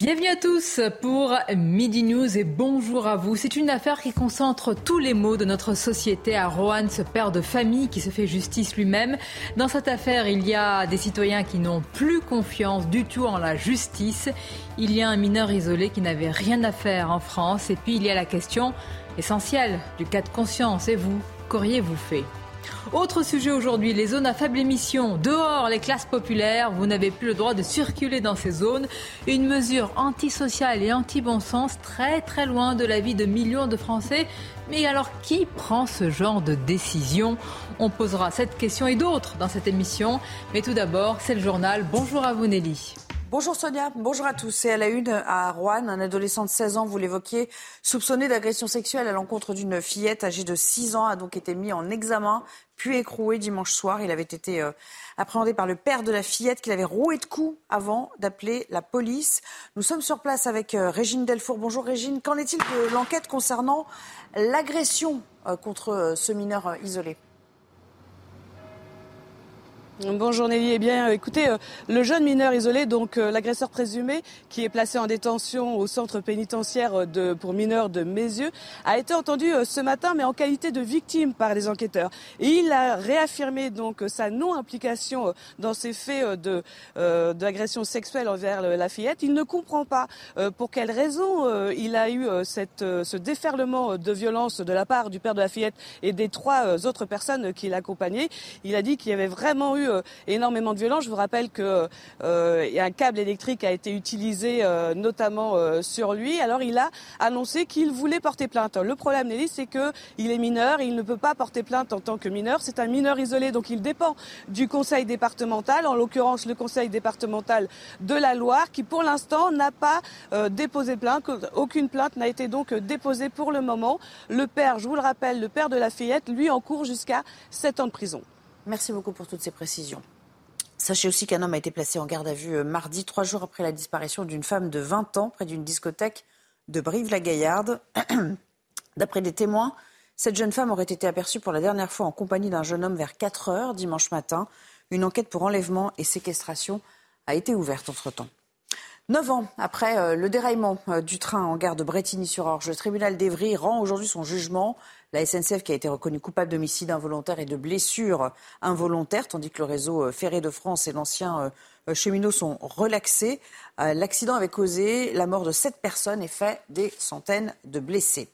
Bienvenue à tous pour Midi News et bonjour à vous. C'est une affaire qui concentre tous les maux de notre société à Rohan, ce père de famille qui se fait justice lui-même. Dans cette affaire, il y a des citoyens qui n'ont plus confiance du tout en la justice. Il y a un mineur isolé qui n'avait rien à faire en France. Et puis il y a la question essentielle du cas de conscience. Et vous, qu'auriez-vous fait? Autre sujet aujourd'hui, les zones à faible émission. Dehors, les classes populaires, vous n'avez plus le droit de circuler dans ces zones. Une mesure antisociale et anti-bon sens, très très loin de la vie de millions de Français. Mais alors, qui prend ce genre de décision? On posera cette question et d'autres dans cette émission. Mais tout d'abord, c'est le journal. Bonjour à vous Nelly. Bonjour Sonia, bonjour à tous. C'est à la une à Rouen, un adolescent de 16 ans, vous l'évoquiez, soupçonné d'agression sexuelle à l'encontre d'une fillette âgée de 6 ans, a donc été mis en examen, puis écroué dimanche soir. Il avait été euh, appréhendé par le père de la fillette qu'il avait roué de coups avant d'appeler la police. Nous sommes sur place avec euh, Régine Delfour. Bonjour Régine. Qu'en est-il de l'enquête concernant l'agression euh, contre ce mineur isolé? Bonjour Nelly. Eh bien, écoutez, euh, le jeune mineur isolé, donc euh, l'agresseur présumé, qui est placé en détention au centre pénitentiaire euh, pour mineurs de Mézieux, a été entendu ce matin, mais en qualité de victime par les enquêteurs. Il a réaffirmé donc sa non-implication dans ces faits de d'agression sexuelle envers la fillette. Il ne comprend pas pour quelle raison il a eu cette, ce déferlement de violence de la part du père de la fillette et des trois autres personnes qui l'accompagnaient. Il a dit qu'il y avait vraiment eu énormément de violence. Je vous rappelle que euh, câble électrique a été utilisé euh, notamment sur lui. Alors il a annoncé qu'il voulait porter plainte. Le problème, Nelly, c'est qu'il est mineur et il ne peut pas porter plainte en tant que mineur. C'est un mineur isolé, donc il dépend du conseil départemental, en l'occurrence le conseil départemental de la Loire, qui pour l'instant n'a pas déposé plainte. Aucune plainte n'a été donc déposée pour le moment. Le père, je vous le rappelle, le père de la fillette, lui en court jusqu'à 7 ans de prison. Merci beaucoup pour toutes ces précisions. Sachez aussi qu'un homme a été placé en garde à vue euh, mardi, trois jours après la disparition d'une femme de 20 ans près d'une discothèque de Brive-la-Gaillarde. D'après des témoins, cette jeune femme aurait été aperçue pour la dernière fois en compagnie d'un jeune homme vers 4 heures dimanche matin. Une enquête pour enlèvement et séquestration a été ouverte entre-temps. Neuf ans après euh, le déraillement euh, du train en gare de Bretigny-sur-Orge, le tribunal d'Evry rend aujourd'hui son jugement. La SNCF qui a été reconnue coupable d'homicide involontaire et de blessures involontaires, tandis que le réseau euh, ferré de France et l'ancien cheminot sont relaxés. L'accident avait causé la mort de sept personnes et fait des centaines de blessés.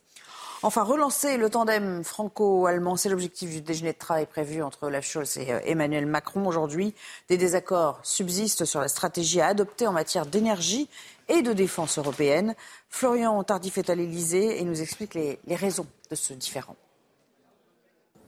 Enfin, relancer le tandem franco-allemand, c'est l'objectif du déjeuner de travail prévu entre Olaf Scholz et euh, Emmanuel Macron aujourd'hui. Des désaccords subsistent sur la stratégie à adopter en matière d'énergie et de défense européenne. Florian Tardif est à l'Elysée et nous explique les, les raisons de ce différend.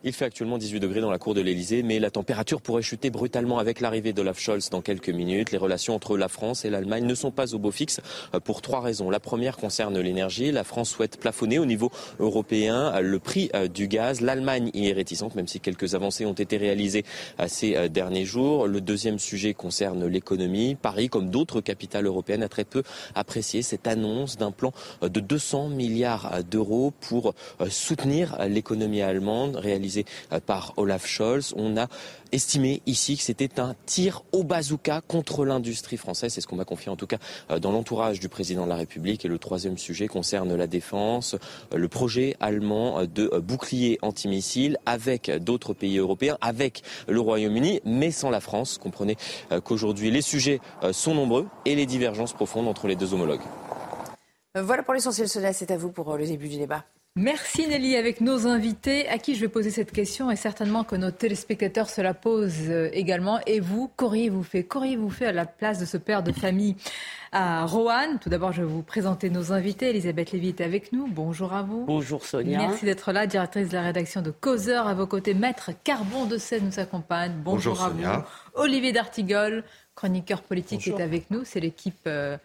Il fait actuellement 18 degrés dans la cour de l'Elysée, mais la température pourrait chuter brutalement avec l'arrivée d'Olaf Scholz dans quelques minutes. Les relations entre la France et l'Allemagne ne sont pas au beau fixe euh, pour trois raisons. La première concerne l'énergie. La France souhaite plafonner au niveau européen euh, le prix euh, du gaz. L'Allemagne y est réticente, même si quelques avancées ont été réalisées ces derniers jours. Le deuxième sujet concerne l'économie. Paris, comme d'autres capitales européennes, a très peu apprécié cette annonce d'un plan de 200 milliards d'euros pour soutenir l'économie allemande euh, par Olaf Scholz. On a estimé ici que c'était un tir au bazooka contre l'industrie française. C'est ce qu'on m'a confié en tout cas euh, dans l'entourage du président de la République. Et le troisième sujet concerne la défense, euh, le projet allemand de bouclier antimissile avec d'autres pays européens, avec le Royaume-Uni, mais sans la France. Comprenez qu'aujourd'hui les sujets sont nombreux et les divergences profondes entre les deux homologues. Voilà pour l'essentiel, Sonia. C'est à vous pour le début du débat. Merci Nelly avec nos invités à qui je vais poser cette question et certainement que nos téléspectateurs se la posent euh, également. Et vous, qu'auriez-vous fait Qu'auriez-vous fait à la place de ce père de famille à Roanne? Tout d'abord, je vais vous présenter nos invités. Elisabeth Lévy est avec nous. Bonjour à vous. Bonjour Sonia. Merci d'être là, directrice de la rédaction de Causeur. À vos côtés, Maître Carbon de Seine nous accompagne. Bonjour, à vous. Olivier D'Artigol, chroniqueur politique, est avec nous. C'est l'équipe euh,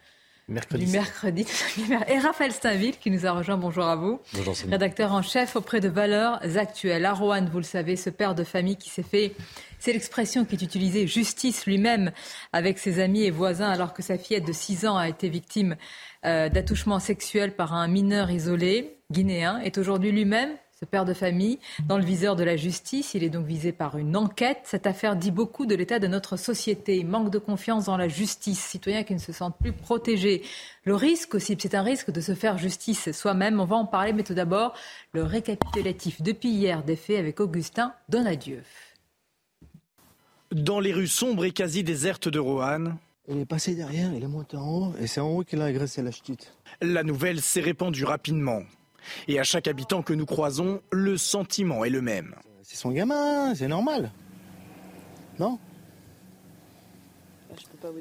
du mercredi. Et Raphaël Steinville qui nous a rejoint. Bonjour à vous. Bonjour, Rédacteur en chef auprès de Valeurs Actuelles. À Rouen, vous le savez, ce père de famille qui s'est fait, c'est l'expression qui est utilisée, justice lui-même avec ses amis et voisins alors que sa fillette de 6 ans a été victime euh, d'attouchement sexuel par un mineur isolé guinéen, est aujourd'hui lui-même ce père de famille, dans le viseur de la justice. Il est donc visé par une enquête. Cette affaire dit beaucoup de l'état de notre société. Manque de confiance dans la justice, citoyens qui ne se sentent plus protégés. Le risque aussi, c'est un risque de se faire justice soi-même. On va en parler, mais tout d'abord, le récapitulatif depuis hier des faits avec Augustin Donadieu. Dans les rues sombres et quasi désertes de Roanne, il est passé derrière, il est monté en haut, et c'est en haut qu'il a agressé la ch'tite. La nouvelle s'est répandue rapidement. Et à chaque habitant que nous croisons, le sentiment est le même. C'est son gamin, c'est normal. Non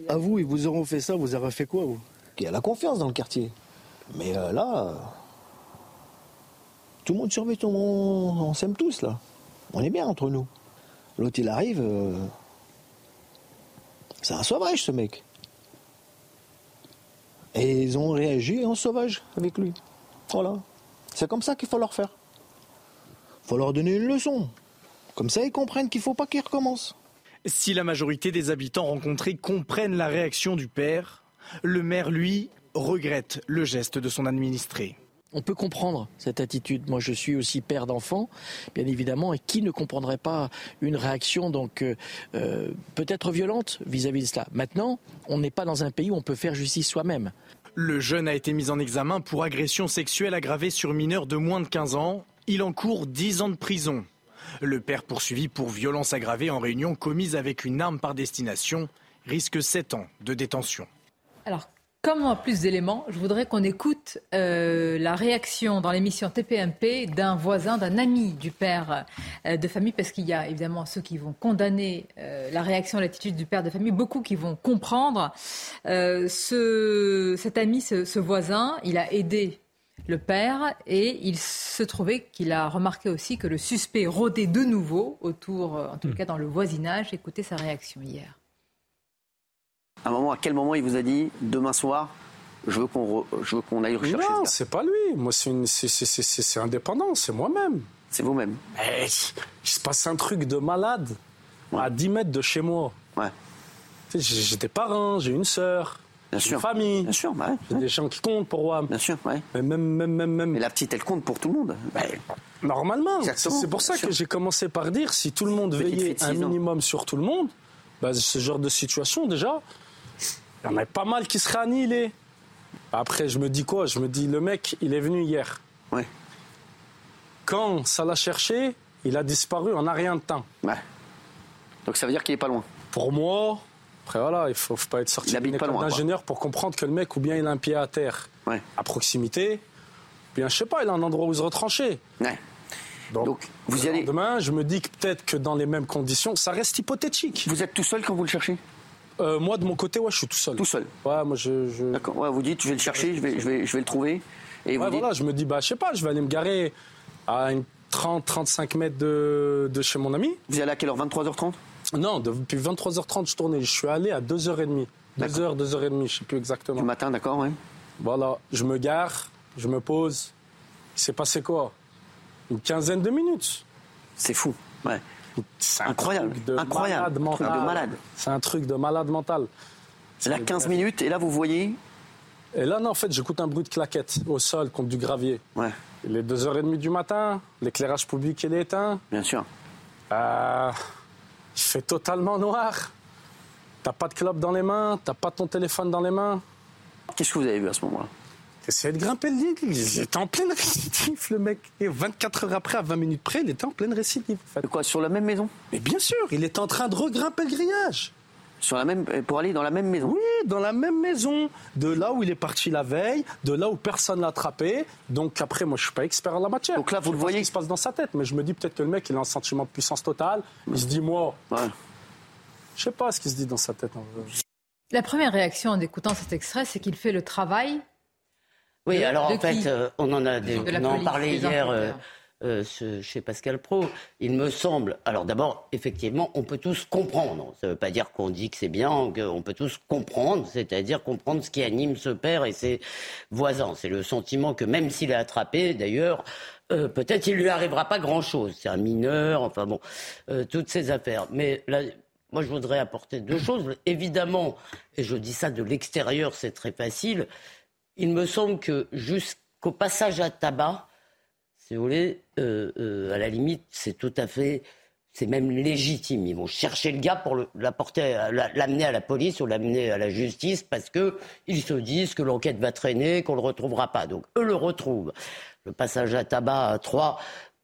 À vous, ils vous auront fait ça, vous aurez fait quoi, vous Il y a la confiance dans le quartier. Mais euh, là, tout le monde surveille, tout le monde, on s'aime tous, là. On est bien entre nous. L'autre, il arrive, euh, c'est un sauvage, ce mec. Et ils ont réagi en sauvage avec lui. Voilà. C'est comme ça qu'il faut leur faire. Il faut leur donner une leçon. Comme ça, ils comprennent qu'il ne faut pas qu'ils recommencent. Si la majorité des habitants rencontrés comprennent la réaction du père, le maire, lui, regrette le geste de son administré. On peut comprendre cette attitude. Moi, je suis aussi père d'enfants, bien évidemment, et qui ne comprendrait pas une réaction donc euh, euh, peut-être violente vis-à-vis -vis de cela. Maintenant, on n'est pas dans un pays où on peut faire justice soi-même. Le jeune a été mis en examen pour agression sexuelle aggravée sur mineur de moins de 15 ans. Il encourt 10 ans de prison. Le père poursuivi pour violence aggravée en réunion commise avec une arme par destination risque 7 ans de détention. Comme en plus d'éléments, je voudrais qu'on écoute euh, la réaction dans l'émission TPMP d'un voisin, d'un ami du père euh, de famille, parce qu'il y a évidemment ceux qui vont condamner euh, la réaction, l'attitude du père de famille, beaucoup qui vont comprendre. Ce, cet ami, ce, ce voisin, il a aidé le père et il se trouvait qu'il a remarqué aussi que le suspect rôdait de nouveau autour, en tout hmm. cas dans le voisinage. Écoutez sa réaction hier. À un moment, à quel moment il vous a dit demain soir, je veux qu'on je veux qu'on aille rechercher Non, c'est pas lui. Moi, c'est indépendant, c'est moi-même. C'est vous-même. il se passe un truc de malade à 10 mètres de chez moi. Ouais. J'ai des parents, j'ai une sœur. Une famille. Bien sûr, bah Des gens qui comptent pour moi. Bien sûr, ouais. Mais même, même, même, même. Mais la petite, elle compte pour tout le monde. Bah, normalement. C'est pour ça que j'ai commencé par dire si tout le monde veillait un minimum sur tout le monde, bah, ce genre de situation, déjà, il y en a pas mal qui seraient annihilés. Après, je me dis quoi? Je me dis, le mec, il est venu hier. Ouais. Quand ça l'a cherché, il a disparu en a rien de temps. Ouais. Donc ça veut dire qu'il est pas loin. Pour moi, après voilà, il faut, faut pas être sorti d'une école d'ingénieur pour comprendre que le mec, ou bien il a un pied à terre, ouais. à proximité, ou bien je sais pas, il a un endroit où se retrancher. Ouais. Donc, vous y allez. Demain, je me dis que peut-être que dans les mêmes conditions, ça reste hypothétique. Vous êtes tout seul quand vous le cherchez? Euh, moi, de mon côté, ouais, je suis tout seul. Tout seul Ouais, moi, je. D'accord, ouais, vous dites, je vais le chercher, je vais, je vais, je vais le trouver. Et ouais, voilà, je me dis, bah, je sais pas, je vais aller me garer à une 30-35 mètres de, de, chez mon ami. Vous y allez à quelle heure? 23h30 Non, depuis 23h30, je tournais. Je suis allé à 2h30. 2h, 2h30, je sais plus exactement. Du matin, d'accord, oui. Voilà, je me gare, je me pose. Il s'est passé quoi? Une quinzaine de minutes. C'est fou, ouais. C'est incroyable. de incroyable. Malade de malade. C'est un truc de malade mental. C'est là 15 minutes et là vous voyez. Et là, non, en fait, j'écoute un bruit de claquette au sol contre du gravier. Ouais. Il est 2h30 du matin, l'éclairage public est éteint. Bien sûr. Euh, il fait totalement noir. T'as pas de clope dans les mains, t'as pas ton téléphone dans les mains. Qu'est-ce que vous avez vu à ce moment-là? Essayez de grimper le lit. Il était en pleine récidive, le mec. Et 24 heures après, à 20 minutes près, il était en pleine récidive. En Quoi, sur la même maison? Mais bien sûr, il était en train de regrimper le grillage. Sur la même, pour aller dans la même maison? Oui, dans la même maison. De là où il est parti la veille, de là où personne l'a attrapé. Donc après, moi, je suis pas expert en la matière. Donc là, vous le voyez. Ce qui se passe dans sa tête. Mais je me dis peut-être que le mec, il a un sentiment de puissance totale. Il se dit, moi. Ouais. Je sais pas ce qui se dit dans sa tête. La première réaction en écoutant cet extrait, c'est qu'il fait le travail oui, alors en fait, euh, on en a, on en parlait hier. Euh, euh, chez Pascal Pro. Il me semble. Alors d'abord, effectivement, on peut tous comprendre. Ça ne veut pas dire qu'on dit que c'est bien, qu'on peut tous comprendre, c'est-à-dire comprendre ce qui anime ce père et ses voisins. C'est le sentiment que même s'il est attrapé, d'ailleurs, euh, peut-être il lui arrivera pas grand-chose. C'est un mineur, enfin bon, euh, toutes ces affaires. Mais là, moi, je voudrais apporter deux choses. Évidemment, et je dis ça de l'extérieur, c'est très facile. Il me semble que jusqu'au passage à tabac, si vous voulez, euh, euh, à la limite, c'est tout à fait, c'est même légitime. Ils vont chercher le gars pour l'amener à la police ou l'amener à la justice parce que ils se disent que l'enquête va traîner, qu'on le retrouvera pas. Donc eux le retrouvent. Le passage à tabac à 3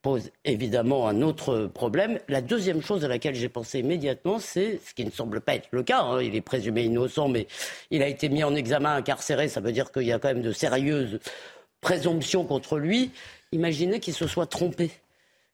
pose évidemment un autre problème. La deuxième chose à laquelle j'ai pensé immédiatement, c'est ce qui ne semble pas être le cas. Hein. il est présumé innocent, mais il a été mis en examen, incarcéré. Ça veut dire qu'il y a quand même de sérieuses présomptions contre lui. Imaginez qu'il se soit trompé,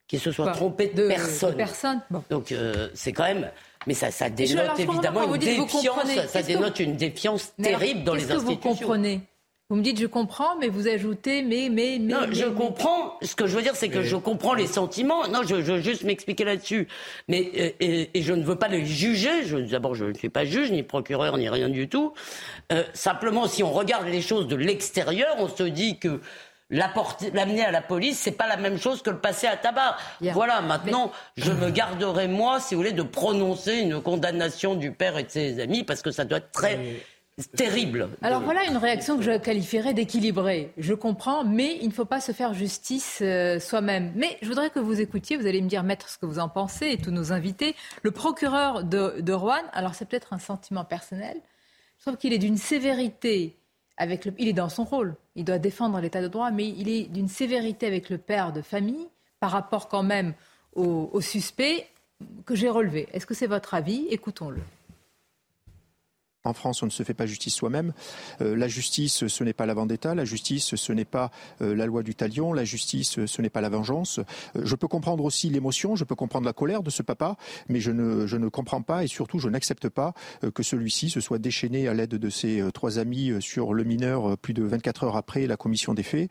qu'il se soit trompé de, personne. Donc euh, c'est quand même. Mais ça, ça dénote évidemment une défiance. Ça dénote une défiance terrible dans les institutions. Que vous comprenez vous me dites je comprends, mais vous ajoutez mais mais mais. Non, je comprends. Ce que je veux dire, c'est que je comprends les sentiments. Non, je, veux juste m'expliquer là-dessus. Mais euh, et, je ne veux pas les juger. D'abord, je ne suis pas juge, ni procureur, ni rien du tout. Euh, simplement, si on regarde les choses de l'extérieur, on se dit que l'amener à la police, c'est pas la même chose que le passer à tabac. Voilà, maintenant, je me garderai, moi, si vous voulez, de prononcer une condamnation du père et de ses amis, parce que ça doit être très terrible. Alors voilà une réaction que je qualifierais d'équilibrée. Je comprends, mais il ne faut pas se faire justice euh, soi-même. Mais je voudrais que vous écoutiez, vous allez me dire, maître, ce que vous en pensez, et tous nos invités. Le procureur de, de Rouen, alors c'est peut-être un sentiment personnel, je trouve qu'il est d'une sévérité avec le, il est dans son rôle, il doit défendre l'état de droit, mais il est d'une sévérité avec le père de famille par rapport quand même au, au suspect que j'ai relevé. Est-ce que c'est votre avis? Écoutons-le. En France, on ne se fait pas justice soi-même. Euh, la justice, ce n'est pas la vendetta. La justice, ce n'est pas euh, la loi du talion. La justice, ce n'est pas la vengeance. Euh, je peux comprendre aussi l'émotion, je peux comprendre la colère de ce papa, mais je ne, je ne comprends pas et surtout, je n'accepte pas que celui-ci se soit déchaîné à l'aide de ses trois amis sur le mineur plus de 24 heures après la commission des faits,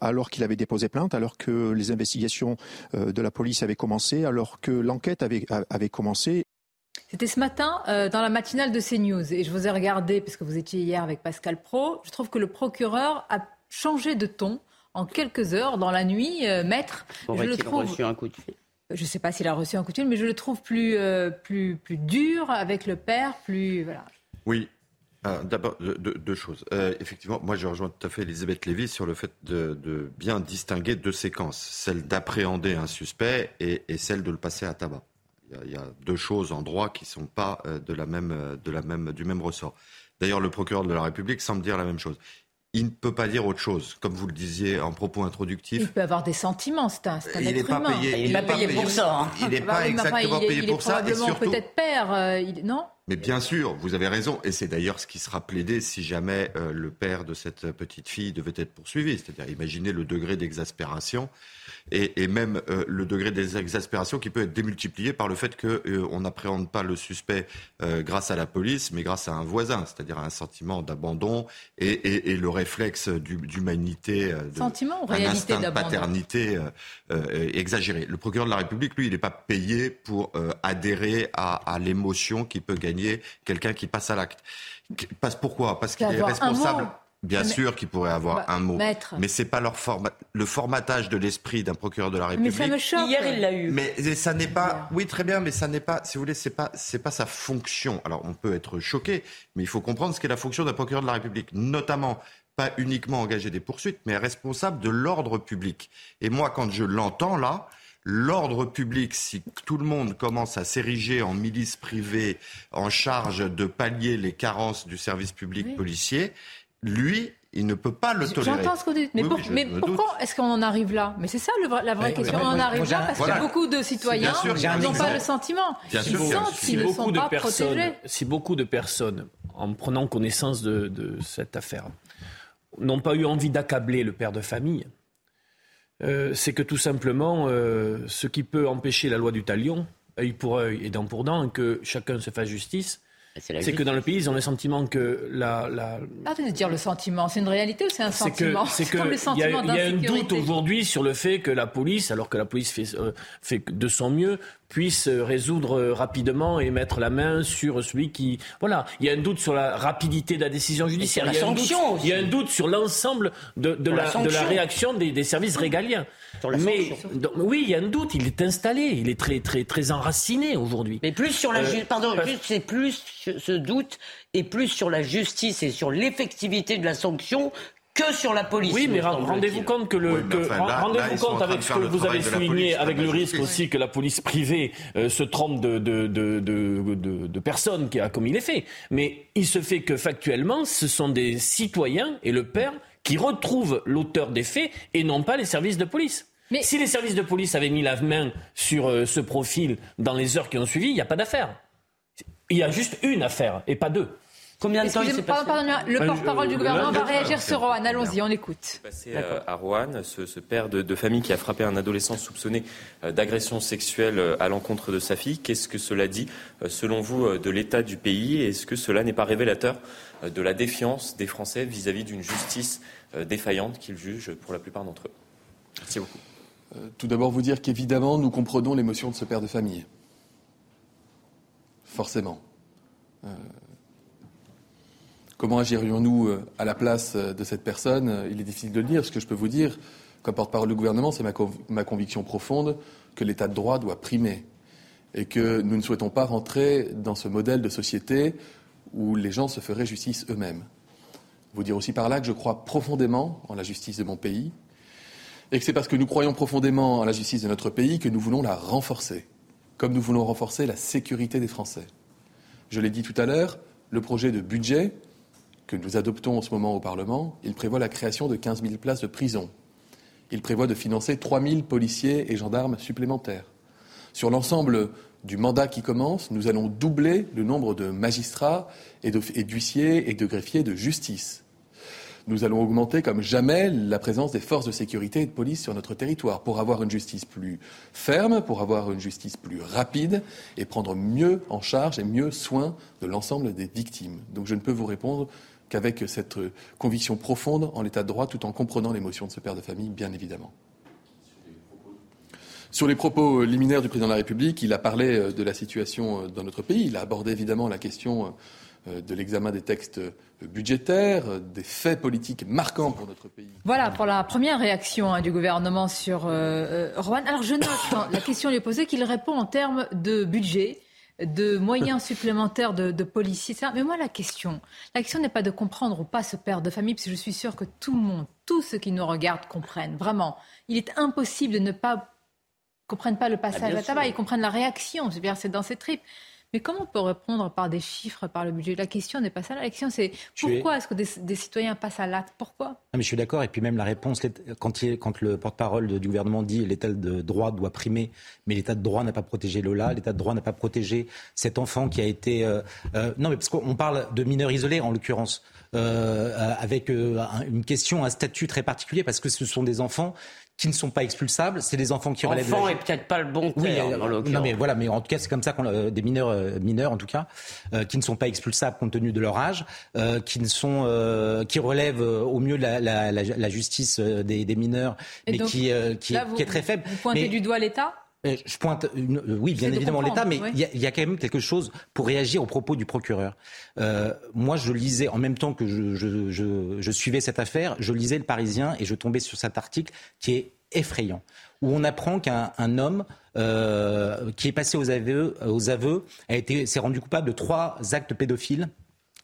alors qu'il avait déposé plainte, alors que les investigations de la police avaient commencé, alors que l'enquête avait, avait commencé. C'était ce matin euh, dans la matinale de CNews et je vous ai regardé parce que vous étiez hier avec Pascal Pro. Je trouve que le procureur a changé de ton en quelques heures dans la nuit, euh, maître. Je le trouve. Reçu un coup de fil. Je ne sais pas s'il a reçu un coup de fil, mais je le trouve plus euh, plus plus dur avec le père, plus voilà. Oui. D'abord, deux, choses. effectivement, moi, je rejoins tout à fait Elisabeth Lévy sur le fait de, bien distinguer deux séquences celle d'appréhender un suspect et, et celle de le passer à tabac. Il y, a deux choses en droit qui ne sont pas euh, de la même, euh, de la même, du même ressort. D'ailleurs, le procureur de la République semble dire la même chose. Il ne peut pas dire autre chose, comme vous le disiez en propos introductif. Il peut avoir des sentiments, c'est un, un il n'est pas Payé, il n'est pas, payé pour ça. Hein. Il n'est pas exactement payé pour ça. Il est probablement peut-être père, euh, non? Mais bien sûr, vous avez raison, et c'est d'ailleurs ce qui sera plaidé si jamais le père de cette petite fille devait être poursuivi. C'est-à-dire, imaginez le degré d'exaspération et, même euh, le degré des exaspérations qui peut être démultiplié par le fait qu'on euh, n'appréhende pas le suspect euh, grâce à la police, mais grâce à un voisin, c'est-à-dire un sentiment d'abandon et, et, le réflexe d'humanité, de, sentiment ou réalité de paternité exagéré. Le procureur de la République, lui, il n'est pas payé pour adhérer à, à l'émotion qui peut gagner quelqu'un qui passe à l'acte. Passe pourquoi? Parce qu'il est responsable. Bien sûr qu'il pourrait avoir bah, un mot, mais c'est pas leur format, le formatage de l'esprit d'un procureur de la République. Mais ça me choque. Hier, il l'a eu. Mais ça n'est pas, oui, très bien, mais ça n'est pas, si vous voulez, c'est pas, c'est pas sa fonction. Alors, on peut être choqué, mais il faut comprendre ce qu'est la fonction d'un procureur de la République, notamment pas uniquement engager des poursuites, mais responsable de l'ordre public. Et moi, quand je l'entends là, l'ordre public, si tout le monde commence à s'ériger en milice privée en charge de pallier les carences du service public policier, lui, il ne peut pas le tolérer. J'entends ce que vous dites. Mais, pourquoi est-ce qu'on en arrive là? Mais c'est ça la vraie question. on en arrive là parce que beaucoup de citoyens n'ont pas le sentiment. Ils sentent qu'ils ne sont pas protégés. Si beaucoup de personnes, en prenant connaissance de, cette affaire, n'ont pas eu envie d'accabler le père de famille, euh, c'est que tout simplement, euh, ce qui peut empêcher la loi du talion, œil pour œil et dent pour dent, que chacun se fasse justice, c'est que dans le pays, ils ont le sentiment que la. la... Arrêtez de dire le sentiment. C'est une réalité ou c'est un sentiment C'est que il y, a un doute aujourd'hui sur le fait que la police, alors que la police fait, euh, fait de son mieux, puisse résoudre rapidement et mettre la main sur celui qui. Voilà, il y a un doute sur la rapidité de la décision judiciaire. Il y, a un doute, il y a un doute sur l'ensemble de, de, la, de, la, réaction des, des services régaliens. Mais oui, il y a un doute. Il est installé. Il est très très très enraciné aujourd'hui. Mais plus sur la euh, pardon, c'est plus ce doute et plus sur la justice et sur l'effectivité de la sanction que sur la police. Oui, mais rendez-vous compte que le rendez-vous compte avec ce que vous avez souligné, avec le risque aussi que la police privée euh, se trompe de de, de, de, de, personnes qui a commis les faits. Mais il se fait que factuellement, ce sont des citoyens et le père qui retrouvent l'auteur des faits et non pas les services de police. Mais si les services de police avaient mis la main sur euh, ce profil dans les heures qui ont suivi, il n'y a pas d'affaire. Il y a juste une affaire et pas deux. Combien de temps il s'est passé Le porte-parole du gouvernement va réagir sur Rouen. Allons-y, on écoute. Passé euh, à Rouen, ce, père de, famille qui a frappé un adolescent soupçonné euh, d'agression sexuelle à l'encontre de sa fille. Qu'est-ce que cela dit, selon vous, de l'état du pays? Est-ce que cela n'est pas révélateur de la défiance des Français vis-à-vis d'une justice défaillante qu'ils jugent pour la plupart d'entre eux? Merci beaucoup. Euh, tout d'abord vous dire qu'évidemment, nous comprenons l'émotion de ce père de famille. Forcément. Euh, comment agirions-nous euh, à la place de cette personne? Il est difficile de le dire. Ce que je peux vous dire, comme porte-parole du gouvernement, c'est ma, conviction profonde que l'état de droit doit primer et que nous ne souhaitons pas rentrer dans ce modèle de société où les gens se feraient justice eux-mêmes. Vous dire aussi par là que je crois profondément en la justice de mon pays, et que c'est parce que nous croyons profondément en la justice de notre pays que nous voulons la renforcer, comme nous voulons renforcer la sécurité des Français. Je l'ai dit tout à l'heure, le projet de budget que nous adoptons en ce moment au Parlement, il prévoit la création de 15 000 places de prison. Il prévoit de financer 3 000 policiers et gendarmes supplémentaires. Sur l'ensemble du mandat qui commence, nous allons doubler le nombre de magistrats et d'huissiers et de greffiers de justice nous allons augmenter comme jamais la présence des forces de sécurité et de police sur notre territoire pour avoir une justice plus ferme, pour avoir une justice plus rapide et prendre mieux en charge et mieux soin de l'ensemble des victimes. Donc je ne peux vous répondre qu'avec cette conviction profonde en l'état de droit tout en comprenant l'émotion de ce père de famille, bien évidemment. Sur les propos liminaires du président de la République, il a parlé de la situation dans notre pays. Il a abordé évidemment la question de l'examen des textes budgétaires, euh, des faits politiques marquants pour notre pays. Voilà pour la première réaction hein, du gouvernement sur euh, Rouen. Alors je note, quand la question lui est posée, qu'il répond en termes de budget de moyens supplémentaires de, policiers, Mais moi, la question, la question n'est pas de comprendre ou pas ce père de famille, parce que je suis sûre que tout le monde, tous ceux qui nous regardent comprennent. Vraiment, il est impossible de ne pas comprennent pas le passage ah, à tabac, ils comprennent la réaction. C'est dans ses tripes. Mais comment on peut répondre par des chiffres, par le budget? La question n'est pas ça. La question, c'est pourquoi est-ce que des, citoyens passent à l'acte? Pourquoi? Mais Je suis d'accord. Et puis même la réponse, quand, quand le porte-parole du gouvernement dit l'état de droit doit primer, mais l'état de droit n'a pas protégé Lola, l'état de droit n'a pas protégé cet enfant qui a été... Euh, euh, non, mais parce qu'on parle de mineurs isolés, en l'occurrence. Euh, avec une question, un statut très particulier, parce que ce sont des enfants qui ne sont pas expulsables, c'est des enfants qui relèvent. Enfants et peut-être pas le bon terme. Oui, euh, non mais voilà, mais en tout cas c'est comme ça qu'on euh, des mineurs euh, mineurs en tout cas qui ne sont pas expulsables compte tenu de leur âge, qui ne sont qui relèvent au mieux la, la, la, justice des, des mineurs, mais qui qui, qui, est très faible. Vous pointez du doigt l'État? Je pointe, oui, bien évidemment l'État, mais il y, a quand même quelque chose pour réagir aux propos du procureur. Euh, moi, je lisais en même temps que je, je, je, je, suivais cette affaire, je lisais Le Parisien et je tombais sur cet article qui est effrayant, où on apprend qu'un homme euh, qui est passé aux aveux, aux aveux a été s'est rendu coupable de trois actes pédophiles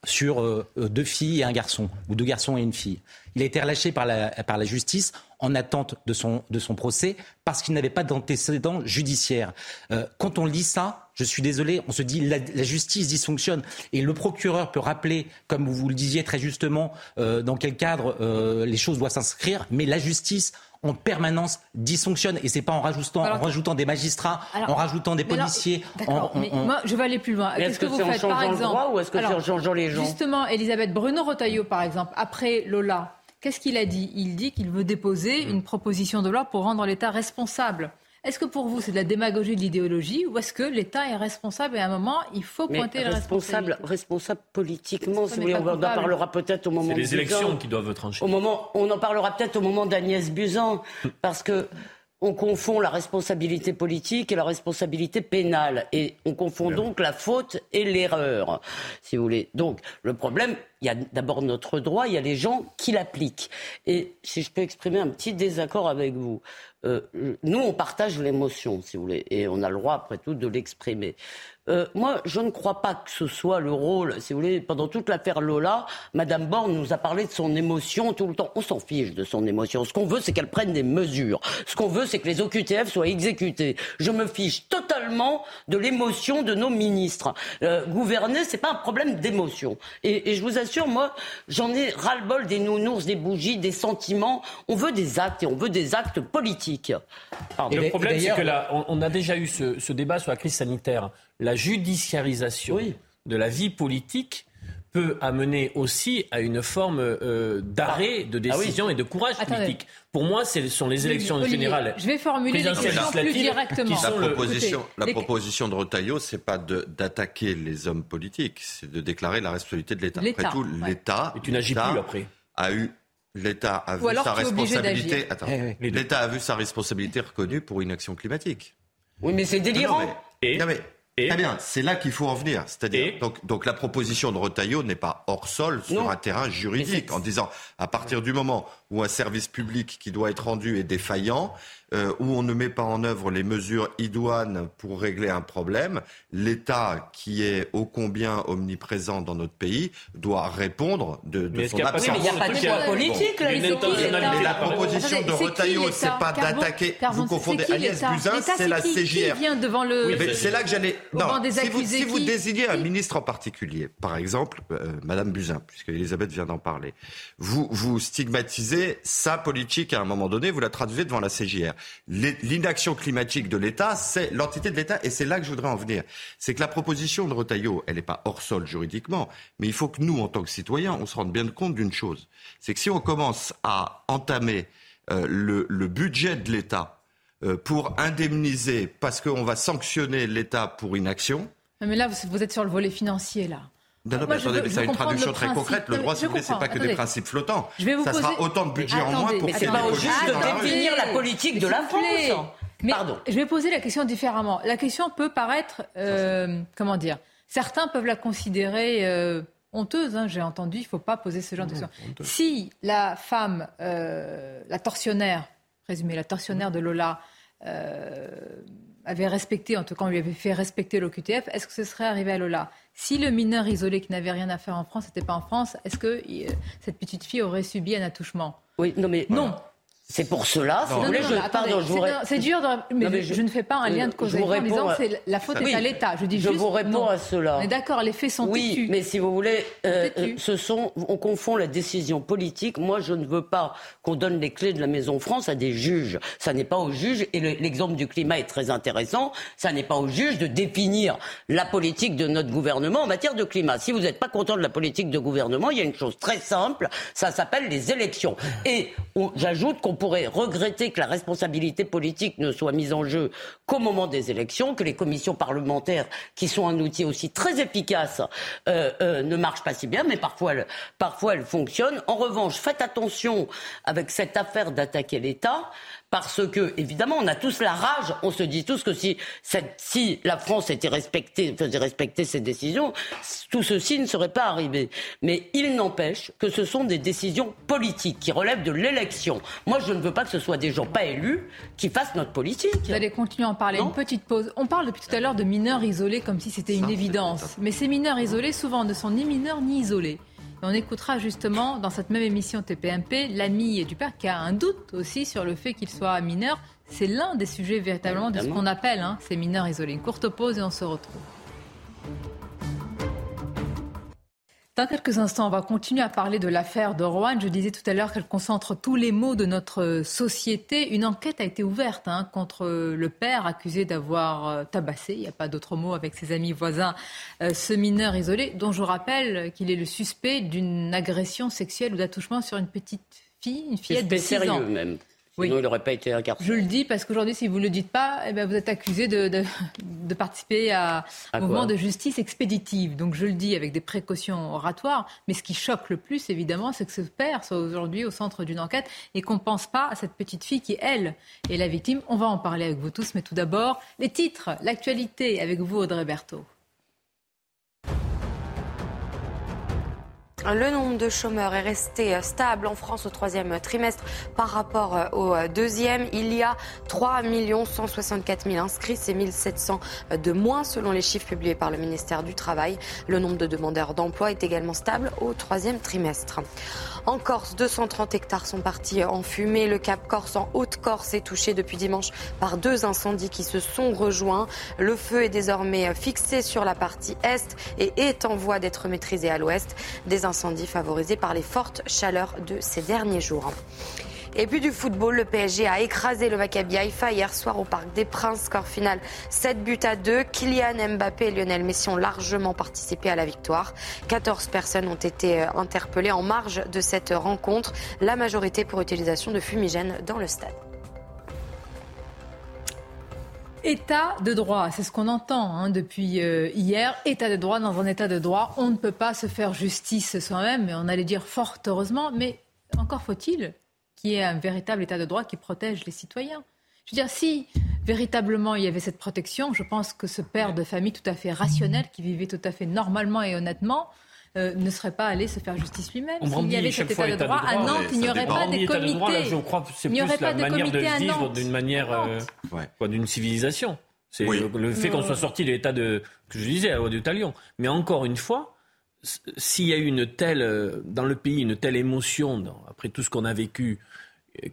sur euh, deux filles et un garçon, ou deux garçons et une fille. Il a été relâché par la, par la justice en attente de son, de son procès parce qu'il n'avait pas d'antécédent judiciaire. Euh, quand on lit ça, je suis désolé, on se dit la, la justice dysfonctionne et le procureur peut rappeler, comme vous le disiez très justement, euh, dans quel cadre euh, les choses doivent s'inscrire, mais la justice en permanence dysfonctionne et c'est pas en rajoutant, en rajoutant des magistrats, en rajoutant des policiers. mais moi je vais aller plus loin. Qu'est-ce que, vous faites par exemple ou est-ce que c'est en changeant les gens? Justement, Elisabeth Bruno Rotaillot par exemple, après Lola, qu'est-ce qu'il a dit? Il dit qu'il veut déposer une proposition de loi pour rendre l'État responsable. Est-ce que pour vous, c'est de la démagogie de l'idéologie ou est-ce que l'État est responsable et à un moment, il faut pointer le responsable Responsable politiquement, si vous voulez, on en parlera peut-être au moment C'est les élections qui doivent trancher. Au moment, on en parlera peut-être au moment d'Agnès Buzyn, parce que on confond la responsabilité politique et la responsabilité pénale. Et on confond donc la faute et l'erreur, si vous voulez. Donc, le problème, il y a d'abord notre droit, il y a les gens qui l'appliquent. Et si je peux exprimer un petit désaccord avec vous, euh, nous, on partage l'émotion, si vous voulez, et on a le droit, après tout, de l'exprimer. Euh, moi, je ne crois pas que ce soit le rôle, si vous voulez, pendant toute l'affaire Lola, Madame Borne nous a parlé de son émotion tout le temps. On s'en fiche de son émotion. Ce qu'on veut, c'est qu'elle prenne des mesures. Ce qu'on veut, c'est que les OQTF soient exécutés. Je me fiche totalement de l'émotion de nos ministres. Euh, gouverner, c'est pas un problème d'émotion. Et, et, je vous assure, moi, j'en ai ras-le-bol des nounours, des bougies, des sentiments. On veut des actes et on veut des actes politiques. le problème, c'est que là, on, a déjà eu ce, ce débat sur la crise sanitaire la judiciarisation de la vie politique peut amener aussi à une forme euh, d'arrêt de ah décision et de courage politique. Pour moi, ce sont les élections générales. Je vais formuler les questions plus directement. la, proposition, la proposition de Retailleau, c'est pas d'attaquer les hommes politiques, c'est de déclarer la responsabilité de l'État. Après tout, l'État. tu n'agis plus après. A eu L'État a vu sa responsabilité. Eh L'État a vu sa responsabilité reconnue pour une action climatique. Oui, mais c'est délirant. et... Très bien, c'est là qu'il faut en venir. C'est-à-dire, donc, donc la proposition de Retailleau n'est pas hors sol sur un terrain juridique, en disant à partir du moment où un service public qui doit être rendu est défaillant, euh, où on ne met pas en œuvre les mesures idoines pour régler un problème, l'État, qui est ô combien omniprésent dans notre pays, doit répondre de, de son absence. Mais il n'y a pas de choix politique, là. Mais la proposition de Retailleau, c'est pas d'attaquer. Vous confondez Agnès Buzyn, c'est la CGR. C'est là que j'allais. Non, si vous, désignez un ministre en particulier, par exemple, euh, Madame Buzyn, puisque Elisabeth vient d'en parler, vous, vous stigmatisez sa politique à un moment donné, vous la traduisez devant la CGR. L'inaction climatique de l'État, c'est l'entité de l'État, et c'est là que je voudrais en venir. C'est que la proposition de Retailleau, elle n'est pas hors sol juridiquement, mais il faut que nous, en tant que citoyens, on se rende bien compte d'une chose. C'est que si on commence à entamer euh, le, budget de l'État euh, pour indemniser, parce qu'on va sanctionner l'État pour inaction. Mais là, vous êtes sur le volet financier, là. Non, non, mais attendez, mais ça a une traduction très concrète. Le droit, si vous voulez, c'est pas que des principes flottants. ça sera autant de budget en moins pour c'est pas juste de définir la politique de la France. Mais Pardon. Je vais poser la question différemment. La question peut paraître, euh, comment dire, certains peuvent la considérer euh, honteuse. Hein, J'ai entendu, il ne faut pas poser ce genre de question. Si la femme, euh, la tortionnaire, résumé, la tortionnaire de Lola, euh, avait respecté, en tout cas on lui avait fait respecter l'OQTF, est-ce que ce serait arrivé à Lola? Si le mineur isolé qui n'avait rien à faire en France n'était pas en France, est-ce que euh, cette petite fille aurait subi un attouchement? Oui, non mais... Non. C'est pour cela, si vous voulez, je, pardon, je C'est dur, mais, je, ne fais pas un lien de cause en disant que la faute est à l'État. Je dis je juste vous réponds à cela. Mais d'accord, les faits sont oui, mais si vous voulez, euh, ce sont, on confond la décision politique. Moi, je ne veux pas qu'on donne les clés de la Maison France à des juges. Ça n'est pas aux juges, et l'exemple du climat est très intéressant, ça n'est pas aux juges de définir la politique de notre gouvernement en matière de climat. Si vous n'êtes pas content de la politique de gouvernement, il y a une chose très simple, ça s'appelle les élections. Et j'ajoute qu'on pourrait regretter que la responsabilité politique ne soit mise en jeu qu'au moment des élections, que les commissions parlementaires, qui sont un outil aussi très efficace, euh, euh, ne marchent pas si bien, mais parfois, parfois elles fonctionnent. En revanche, faites attention avec cette affaire d'attaquer l'État parce que évidemment on a tous la rage, on se dit tous que si, si la France était respectée, faisait respecter ses décisions, tout ceci ne serait pas arrivé. Mais il n'empêche que ce sont des décisions politiques qui relèvent de l'élection. Moi je ne veux pas que ce soit des gens pas élus qui fassent notre politique. Vous allez continuer à en parler. une petite pause. On parle depuis tout à l'heure de mineurs isolés comme si c'était une évidence. Mais ces mineurs isolés souvent ne sont ni mineurs ni isolés. On écoutera justement dans cette même émission TPMP l'ami du père qui a un doute aussi sur le fait qu'il soit mineur. C'est l'un des sujets véritablement de ce qu'on appelle hein, ces mineurs isolés. Une courte pause et on se retrouve. Dans quelques instants, on va continuer à parler de l'affaire de Rouen. Je disais tout à l'heure qu'elle concentre tous les maux de notre société. Une enquête a été ouverte hein, contre le père accusé d'avoir euh, tabassé, il n'y a pas d'autre mot, avec ses amis voisins, euh, ce mineur isolé, dont je rappelle qu'il est le suspect d'une agression sexuelle ou d'attouchement sur une petite fille, une fillette de 6 ans. même. Sinon, il n'aurait pas été incarcéré. Je le dis parce qu'aujourd'hui, si vous ne le dites pas, eh ben, vous êtes accusé de, de, participer à, un mouvement de justice expéditive. Donc je le dis avec des précautions oratoires. Mais ce qui choque le plus, évidemment, c'est que ce père soit aujourd'hui au centre d'une enquête et qu'on ne pense pas à cette petite fille qui, elle, est la victime. On va en parler avec vous tous. Mais tout d'abord, les titres, l'actualité avec vous, Audrey Berthaud. Le nombre de chômeurs est resté stable en France au troisième trimestre par rapport au deuxième. Il y a 3 164 000 inscrits, c'est 1 700 de moins selon les chiffres publiés par le ministère du Travail. Le nombre de demandeurs d'emploi est également stable au troisième trimestre. En Corse, 230 hectares sont partis en fumée. Le Cap Corse en Haute-Corse est touché depuis dimanche par deux incendies qui se sont rejoints. Le feu est désormais fixé sur la partie est et est en voie d'être maîtrisé à l'ouest. Incendies favorisés par les fortes chaleurs de ces derniers jours. Et puis du football, le PSG a écrasé le Maccabi Haïfa hier soir au Parc des Princes. Score final 7 buts à 2. Kylian Mbappé et Lionel Messi ont largement participé à la victoire. 14 personnes ont été euh, interpellées en marge de cette rencontre, la majorité pour utilisation de fumigènes dans le stade. État de droit, c'est ce qu'on entend hein, depuis euh, hier. État de droit, dans un état de droit, on ne peut pas se faire justice soi-même, on allait dire fort heureusement, mais encore faut-il qui est un véritable état de droit qui protège les citoyens. Je veux dire, si véritablement il y avait cette protection, je pense que ce père de famille tout à fait rationnel, qui vivait tout à fait normalement et honnêtement, euh, ne serait pas allé se faire justice lui-même. S'il y avait cet état de droit, à Nantes, il n'y aurait pas des comités. je crois que c'est plus la manière de vivre d'une manière, euh, d'une civilisation. C'est le, fait qu'on soit sorti de l'état de, que je disais, à de Talion. Mais encore une fois, s'il y a eu une telle, euh, dans le pays, une telle émotion, après tout ce qu'on a vécu,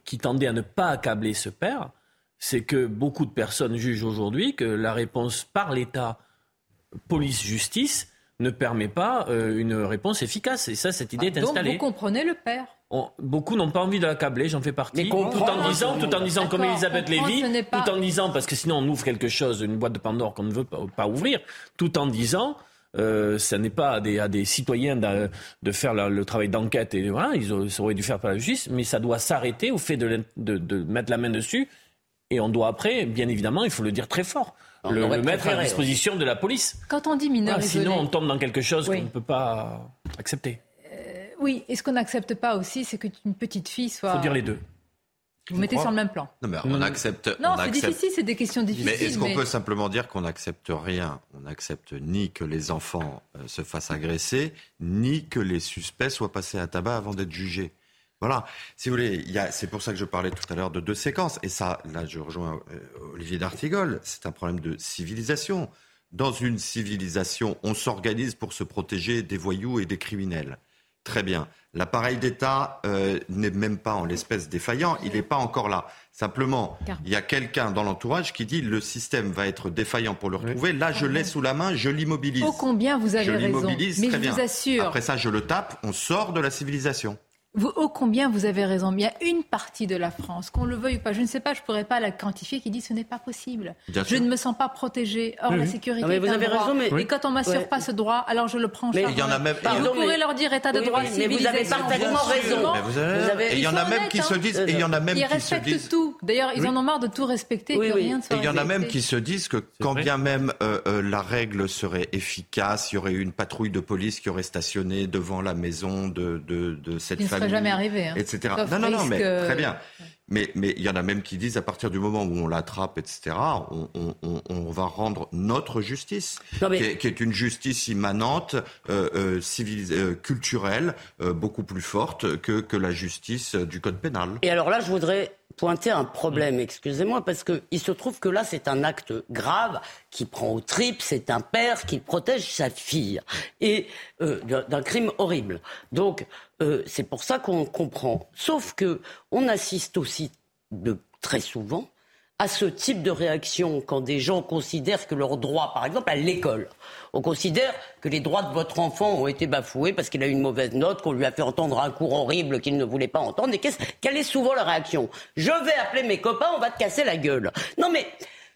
qui tendait à ne pas accabler ce père, c'est que beaucoup de personnes jugent aujourd'hui que la réponse par l'État, police-justice, ne permet pas euh, une réponse efficace. Et ça, cette idée est installée. Donc vous comprenez le père beaucoup n'ont pas envie de l'accabler, j'en fais partie. tout en disant, tout en disant comme Elisabeth Lévy, tout en disant, parce que sinon on ouvre quelque chose, une boîte de Pandore qu'on ne veut pas ouvrir, tout en disant, euh, ça n'est pas à des, à des citoyens de, de faire le travail d'enquête et voilà, ils, auraient dû faire par la justice, mais ça doit s'arrêter au fait de, de, de, mettre la main dessus. Et on doit après, bien évidemment, il faut le dire très fort, le, mettre à disposition de la police. Quand on dit mineur Sinon, on tombe dans quelque chose qu'on ne peut pas accepter. Euh, oui, et ce qu'on n'accepte pas aussi, c'est qu'une petite fille soit. Il faut dire les deux. Vous mettez sur le même plan. Non, mais on accepte. Non, c'est difficile, c'est des questions difficiles. Mais est-ce qu'on peut simplement dire qu'on n'accepte rien On n'accepte ni que les enfants euh, se fassent agresser, ni que les suspects soient passés à tabac avant d'être jugés? Voilà. Si vous voulez, c'est pour ça que je parlais tout à l'heure de deux séquences. Et ça, là, je rejoins euh, Olivier d'Artigol. C'est un problème de civilisation. Dans une civilisation, on s'organise pour se protéger des voyous et des criminels. Très bien. L'appareil d'État euh, n'est même pas en l'espèce défaillant, il n'est pas encore là. Simplement, il y a quelqu'un dans l'entourage qui dit le système va être défaillant pour le retrouver. Là, je l'ai sous la main, je l'immobilise. Oh combien vous avez je raison. Mais je vous assure. Après ça, je le tape, on sort de la civilisation. Vous, ô combien vous avez raison. Il y a une partie de la France, qu'on le veuille ou pas, je ne sais pas, je ne pourrais pas la quantifier, qui dit ce n'est pas possible. je ne me sens pas protégée. Or, la sécurité mais vous avez raison, mais... Et quand on ne m'assure pas ce droit, alors je le prends en charge. Il y en a même... Vous pourrez leur dire état de droit, mais vous avez parfaitement raison. Et il y en a même qui se disent... Et il y en a même ils respectent tout. D'ailleurs, ils en ont marre de tout respecter, que rien ne soit Et il y en a même qui se disent que quand bien même euh, euh, la règle serait efficace, il y aurait eu une patrouille de police qui aurait stationné devant la maison de cette famille. Serait jamais arrivé. Non, non, non, mais très bien. Mais mais il y en a même qui disent à partir du moment où on l'attrape, etc., on, on, on, va rendre notre justice, qui, est, une justice immanente, euh, euh, euh culturelle, euh, beaucoup plus forte que, que la justice du code pénal. Et alors là, je voudrais pointer un problème, excusez-moi, parce qu'il se trouve que là, c'est un acte grave qui prend au tripes, c'est un père qui protège sa fille, et euh, d'un crime horrible. Donc, euh, c'est pour ça qu'on comprend. Sauf que on assiste aussi de très souvent à ce type de réaction quand des gens considèrent que leurs droits, par exemple à l'école, on considère que les droits de votre enfant ont été bafoués parce qu'il a eu une mauvaise note, qu'on lui a fait entendre un cours horrible qu'il ne voulait pas entendre. Et quelle est souvent la réaction? Je vais appeler mes copains, on va te casser la gueule. Non mais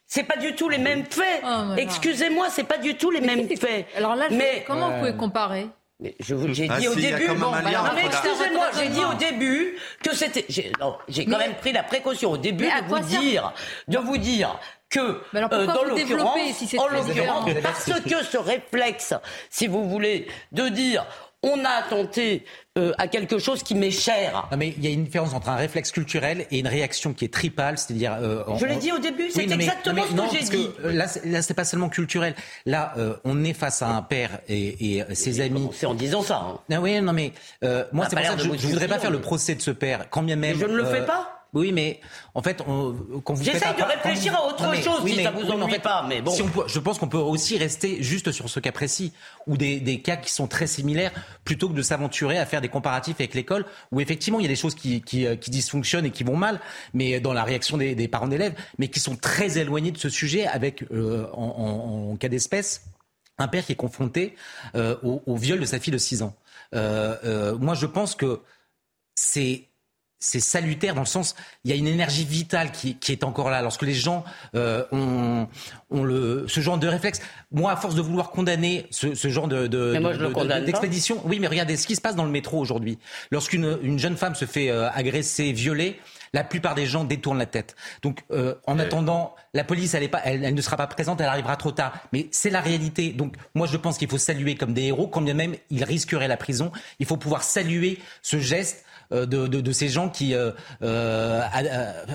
c'est pas du tout les mêmes faits. Oh, Excusez-moi, c'est pas du tout les mêmes faits. Alors là, comment vous pouvez comparer? Mais je vous, j'ai ah dit au début. Bon, bah, non, mais excusez-moi, j'ai dit au début que c'était. J'ai, j'ai quand même pris la précaution au début de vous dire, de vous dire que euh, dans l'occurrence, si en l'occurrence, parce que ce réflexe, si vous voulez, de dire on a attenté euh, à quelque chose qui m'est cher. Non, mais il y a une différence entre un réflexe culturel et une réaction qui est tripale, c'est-à-dire. Euh, je l'ai dit au début, c'est exactement ce que j'ai dit. Que, là, là c'est pas seulement culturel. Là, on est face à un père et, et ses amis. C'est en disant ça. Hein. Ah oui, non, mais moi, c'est pour ça que je, ne voudrais pas faire le procès de ce père, quand bien même. je ne le fais pas. Oui, mais en fait, on, quand vous J'essaye de réfléchir à autre chose si ça vous ennuie pas, mais bon. je pense qu'on peut aussi rester juste sur ce cas précis ou des, des, cas qui sont très similaires, plutôt que de s'aventurer à faire des comparatifs avec l'école, où effectivement il y a des choses qui, qui, euh, qui, dysfonctionnent et qui vont mal, mais dans la réaction des, des parents d'élèves, mais qui sont très éloignés de ce sujet, avec euh, en, en, cas d'espèce un père qui est confronté euh, au, au, viol de sa fille de 6 ans. Euh, euh, moi, je pense que c'est c'est salutaire dans le sens, il y a une énergie vitale qui, qui est encore là. Lorsque les gens euh, ont, ont, le, ce genre de réflexe, moi, à force de vouloir condamner ce, ce genre de, d'expédition, de, oui, mais regardez ce qui se passe dans le métro aujourd'hui. Lorsqu'une une jeune femme se fait euh, agresser, violer, la plupart des gens détournent la tête. Donc, euh, en attendant, la police, elle, est pas, elle, elle, ne sera pas présente, elle arrivera trop tard. Mais c'est la réalité. Donc, moi, je pense qu'il faut saluer comme des héros, quand bien même ils risqueraient la prison. Il faut pouvoir saluer ce geste de, de, ces gens qui, euh, euh,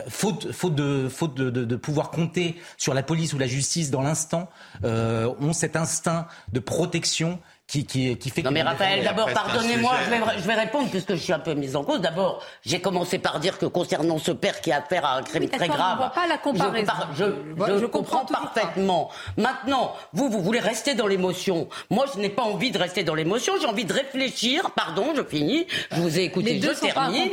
faute, de, pouvoir compter sur la police ou la justice dans l'instant, ont cet instinct de protection qui, qui, qui fait non mais Raphaël, d'abord pardonnez-moi, je vais, je vais répondre puisque je suis un peu mise en cause. D'abord, j'ai commencé par dire que concernant ce père qui a affaire à un crime très grave, on pas la comparaison. Je, je, je, comprends, parfaitement. Maintenant, vous, vous voulez rester dans l'émotion. Moi, je n'ai pas envie de rester dans l'émotion. J'ai envie de réfléchir. Pardon, je finis. Je vous ai écouté. Les deux je termine.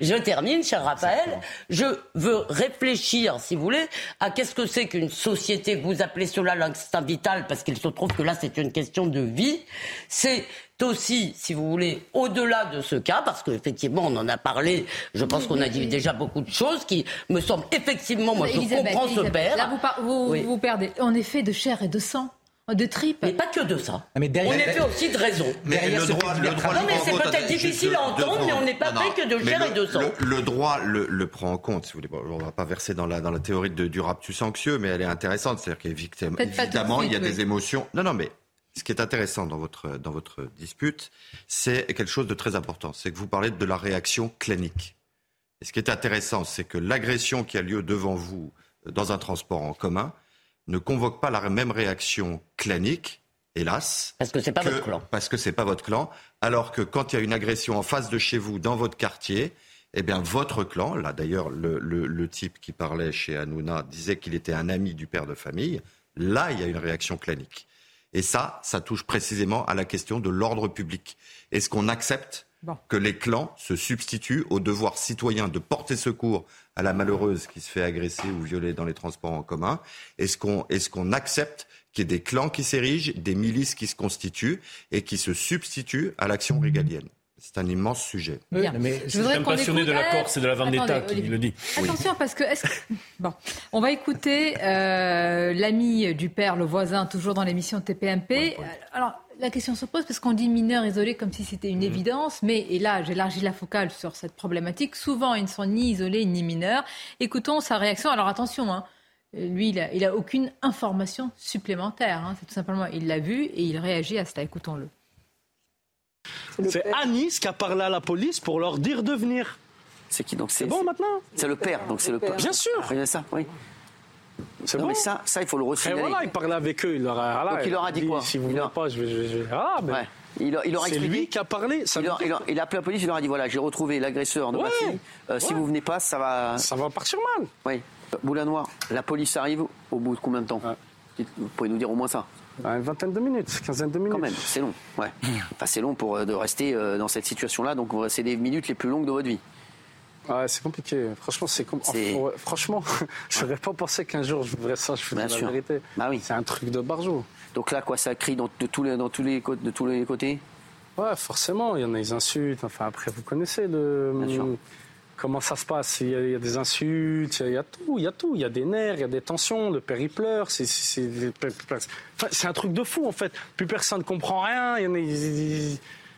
je termine, cher Raphaël. Je veux réfléchir, si vous voulez, à qu'est-ce que c'est qu'une société. Vous appelez cela l'instinct vital parce qu'il se trouve que là, c'est une question de vie. C'est aussi, si vous voulez, au-delà de ce cas, parce qu'effectivement, on en a parlé, je pense qu'on a dit déjà beaucoup de choses qui me semblent effectivement, moi je comprends ce père. Là, vous, vous, perdez en effet de chair et de sang. De tripes. Mais pas que de ça. Ah, mais derrière, on est fait aussi de raison. Mais le droit, le droit non, mais c'est peut-être difficile à entendre, mais on n'est pas fait que de chair et de sang. Le, droit le, prend en compte. Si vous voulez. on ne va pas verser dans la, dans la théorie de, du raptus anxieux, mais elle est intéressante. C'est-à-dire qu'évidemment, il y a des émotions. Non, non, mais ce qui est intéressant dans votre, dans votre dispute, c'est quelque chose de très important. C'est que vous parlez de la réaction clinique. Et ce qui est intéressant, c'est que l'agression qui a lieu devant vous dans un transport en commun ne convoque pas la même réaction clinique, hélas. Parce que c'est pas votre clan. Parce que c'est pas votre clan. Alors que quand il y a une agression en face de chez vous, dans votre quartier, eh bien, votre clan, là d'ailleurs, le, le, le, type qui parlait chez Hanouna disait qu'il était un ami du père de famille, là, il y a une réaction clanique. Et ça, ça touche précisément à la question de l'ordre public. Est-ce qu'on accepte que les clans se substituent au devoir citoyen de porter secours à la malheureuse qui se fait agresser ou violer dans les transports en commun? Est-ce qu'on est qu'on accepte qu'il y ait des clans qui s'érigent, des milices qui se constituent et qui se substituent à l'action régalienne? C'est un immense sujet. Mais je suis un passionné de la Corse et de la Vendetta qui le dit. Attention, parce que. bon, on va écouter euh, l'ami du père, le voisin, toujours dans l'émission TPMP. Alors, la question se pose parce qu'on dit mineurs isolés comme si c'était une mmh. évidence, mais, et là j'élargis la focale sur cette problématique, souvent ils ne sont ni isolés ni mineurs. Écoutons sa réaction. Alors attention, hein, lui il n'a a aucune information supplémentaire. Hein. c'est tout simplement, il l'a vu et il réagit à cela. Écoutons-le. C'est Anis qui a parlé à la police pour leur dire de venir. C'est qui donc C'est bon maintenant C'est le père, donc c'est le père. Bien sûr. Ça, oui. C'est bon. Mais ça, ça, il faut le resignaler. Et voilà, il parlait avec eux. Il leur a, donc il leur a dit, quoi Si vous ne pas, je vais. Je vais... Ah, mais... Ouais. Il, il C'est lui qui a parlé. Ça il, a, il, a, appelé la police, il leur a dit voilà, j'ai retrouvé l'agresseur de ma fille. Euh, si vous venez pas, ça va. Ça va partir mal. Oui. Boula Noir, la police arrive au bout de combien de temps Vous pouvez nous dire au moins ça une vingtaine de minutes, quinzaine de minutes. Quand même, c'est long. Ouais. Enfin, c'est long pour euh, de rester euh, dans cette situation-là. Donc, c'est les minutes les plus longues de votre vie. Ouais, c'est compliqué. Franchement, c'est compliqué. franchement, je n'aurais pas pensé qu'un jour je voudrais ça. Je faisais la vérité. Bah oui. C'est un truc de barjou. Donc là, quoi, ça crie dans, de tous les, dans tous les, de tous les côtés? Ouais, forcément. Il y en a des insultes. Enfin, après, vous connaissez le. Comment ça se passe? Il y, a, des insultes, il y, a, tout, il y a tout. Il y a des nerfs, il y a des tensions, le père il pleure. C'est un truc de fou en fait. Plus personne ne comprend rien.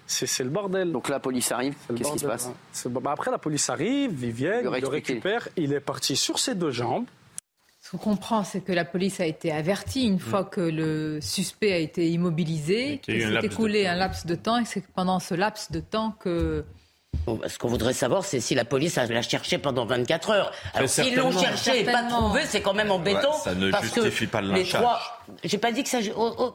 C'est le bordel. Donc la police arrive, qu'est-ce qui se passe? bah, Après la police arrive, ils viennent, ils le récupèrent. Il est parti sur ses deux jambes. Ce qu'on comprend, c'est que la police a été avertie une fois que le suspect a été immobilisé, qu'il s'est écoulé un laps de temps et c'est pendant ce laps de temps que ce qu'on voudrait savoir, c'est si la police l'a cherché pendant 24 heures. Alors, s'ils l'ont cherché et pas trouvé, c'est quand même embêtant. ça ne justifie pas le lynchage. J'ai pas dit que ça.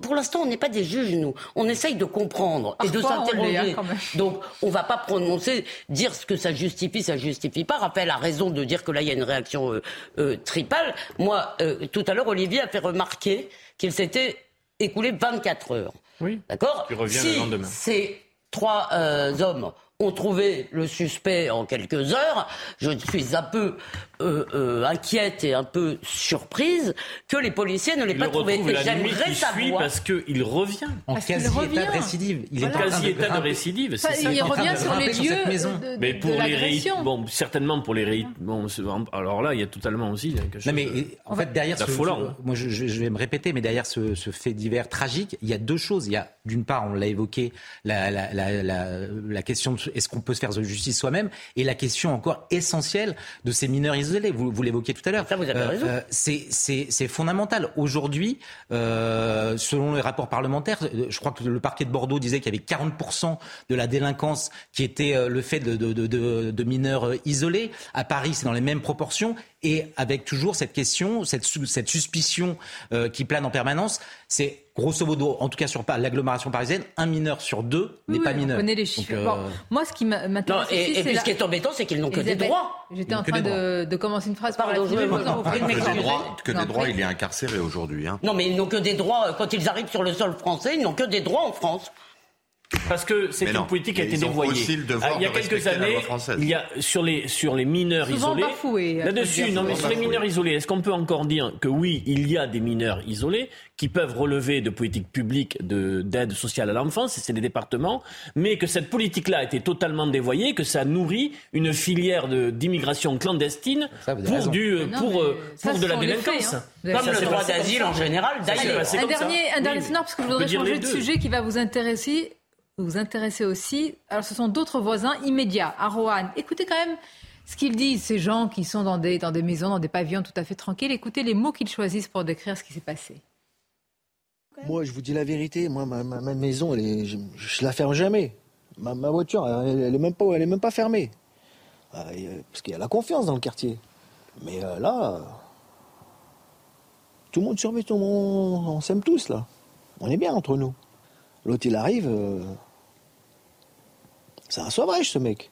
Pour l'instant, on n'est pas des juges, nous. On essaye de comprendre et de s'interroger. Hein, Donc, on va pas prononcer, dire ce que ça justifie, ça justifie pas. Raphaël a raison de dire que là, il y a une réaction euh, euh, tripale. Moi, euh, tout à l'heure, Olivier a fait remarquer qu'il s'était écoulé 24 heures. Oui. D'accord. Si ces trois hommes ont trouvé le suspect en quelques heures. Je suis un peu euh, euh, inquiète et un peu surprise que les policiers ne l'aient pas trouvé. j'aimerais savoir parce qu'il revient en quasi état de récidive. Il est en quasi état de récidive. il revient sur les lieux de, mais pour les bon certainement pour les bon alors là il y a totalement aussi quelque chose. Non mais en fait derrière ce, moi je, vais me répéter mais derrière ce, fait divers tragique il y a deux choses. Il y a d'une part on l'a évoqué la, la, la, la, question de est-ce qu'on peut se faire justice soi-même? Et la question encore essentielle de ces mineurs vous, vous l'évoquiez tout à l'heure. vous avez euh, raison. Euh, c'est fondamental. Aujourd'hui, euh, selon les rapports parlementaires, je crois que le parquet de Bordeaux disait qu'il y avait 40% de la délinquance qui était le fait de, de, de, de mineurs isolés. À Paris, c'est dans les mêmes proportions et avec toujours cette question, cette, cette suspicion euh, qui plane en permanence. C'est grosso modo, en tout cas sur l'agglomération parisienne, un mineur sur deux n'est pas mineur. On connaît les chiffres. Euh, moi, ce qui m'intéresse et, et puis ce qui est embêtant, c'est qu'ils n'ont que des droits. J'étais en train de, de, commencer une phrase. Pardon, je vais vous en Que des droits, que des droits il est incarcéré aujourd'hui. Hein. Non, mais ils n'ont que des droits euh, quand ils arrivent sur le sol français. Ils n'ont que des droits en France. Parce que c'est une politique qui a été dévoyée. Ah, il y a quelques années, il y a sur les sur les mineurs isolés. Euh, là-dessus, non mais sur les mineurs isolés, est-ce qu'on peut encore dire que oui, il y a des mineurs isolés qui peuvent relever de politiques publiques d'aide sociale à l'enfance, c'est des départements, mais que cette politique-là a été totalement dévoyée, que ça nourrit une filière d'immigration clandestine pour du pour, euh, pour de la délinquance. Hein. Comme le droit d'asile en général. D'ailleurs, un dernier, un dernier parce que je voudrais changer de sujet qui va vous intéresser vous intéressez aussi. Alors, ce sont d'autres voisins immédiats à Roanne. Écoutez quand même ce qu'ils disent, ces gens qui sont dans des, dans des maisons, dans des pavillons tout à fait tranquilles. Écoutez les mots qu'ils choisissent pour décrire ce qui s'est passé. Moi, je vous dis la vérité. Moi, ma, maison, je, ne la ferme jamais. Ma, voiture, elle, n'est même pas, elle est même pas fermée. Euh, parce qu'il y a la confiance dans le quartier. Mais euh, là, tout le monde surveille, tout le monde, on s'aime tous là. On est bien entre nous. L'autre, il arrive. Euh, c'est un sauvage, ce mec.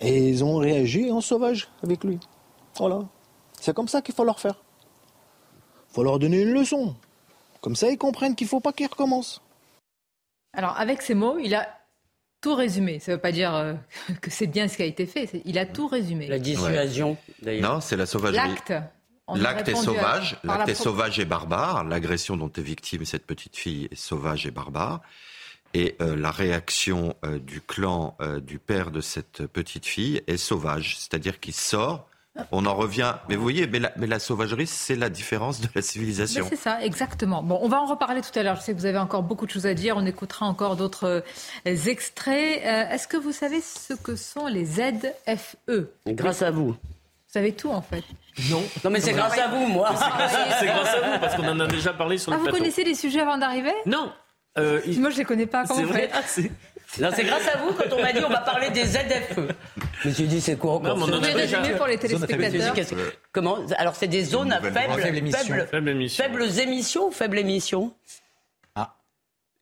Et ils ont réagi en sauvage avec lui. Voilà. C'est comme ça qu'il faut leur faire. Il faut leur donner une leçon. Comme ça, ils comprennent qu'il ne faut pas qu'ils recommencent. Alors, avec ces mots, il a tout résumé. Ça ne veut pas dire euh, que c'est bien ce qui a été fait. Il a tout résumé. La dissuasion, d'ailleurs. Non, c'est la sauvagerie. L'acte. L'acte est sauvage, l'acte est sauvage et barbare. L'agression dont est victime cette petite fille est sauvage et barbare. Et euh, la réaction euh, du clan euh, du père de cette petite fille est sauvage, c'est-à-dire qu'il sort. On en revient, mais vous voyez, mais la, mais la sauvagerie, c'est la différence de la civilisation. C'est ça, exactement. Bon, on va en reparler tout à l'heure. Je sais que vous avez encore beaucoup de choses à dire. On écoutera encore d'autres extraits. Est-ce que vous savez ce que sont les ZFE Grâce à vous. Vous savez tout en fait. Non. Non mais c'est grâce à vous, moi. C'est grâce, à vous parce qu'on en a déjà parlé sur ah, le plateau. Vous connaissez les sujets avant d'arriver? Non. Euh, Moi je les connais pas. C'est vrai. Ah, non, c'est grâce à vous quand on m'a dit on va parler des ZFE. Je me suis dit c'est quoi encore non, on a déjà... pour les téléspectateurs. Comment? Alors c'est des zones à faible, faible, faible, faibles émissions ou faibles émissions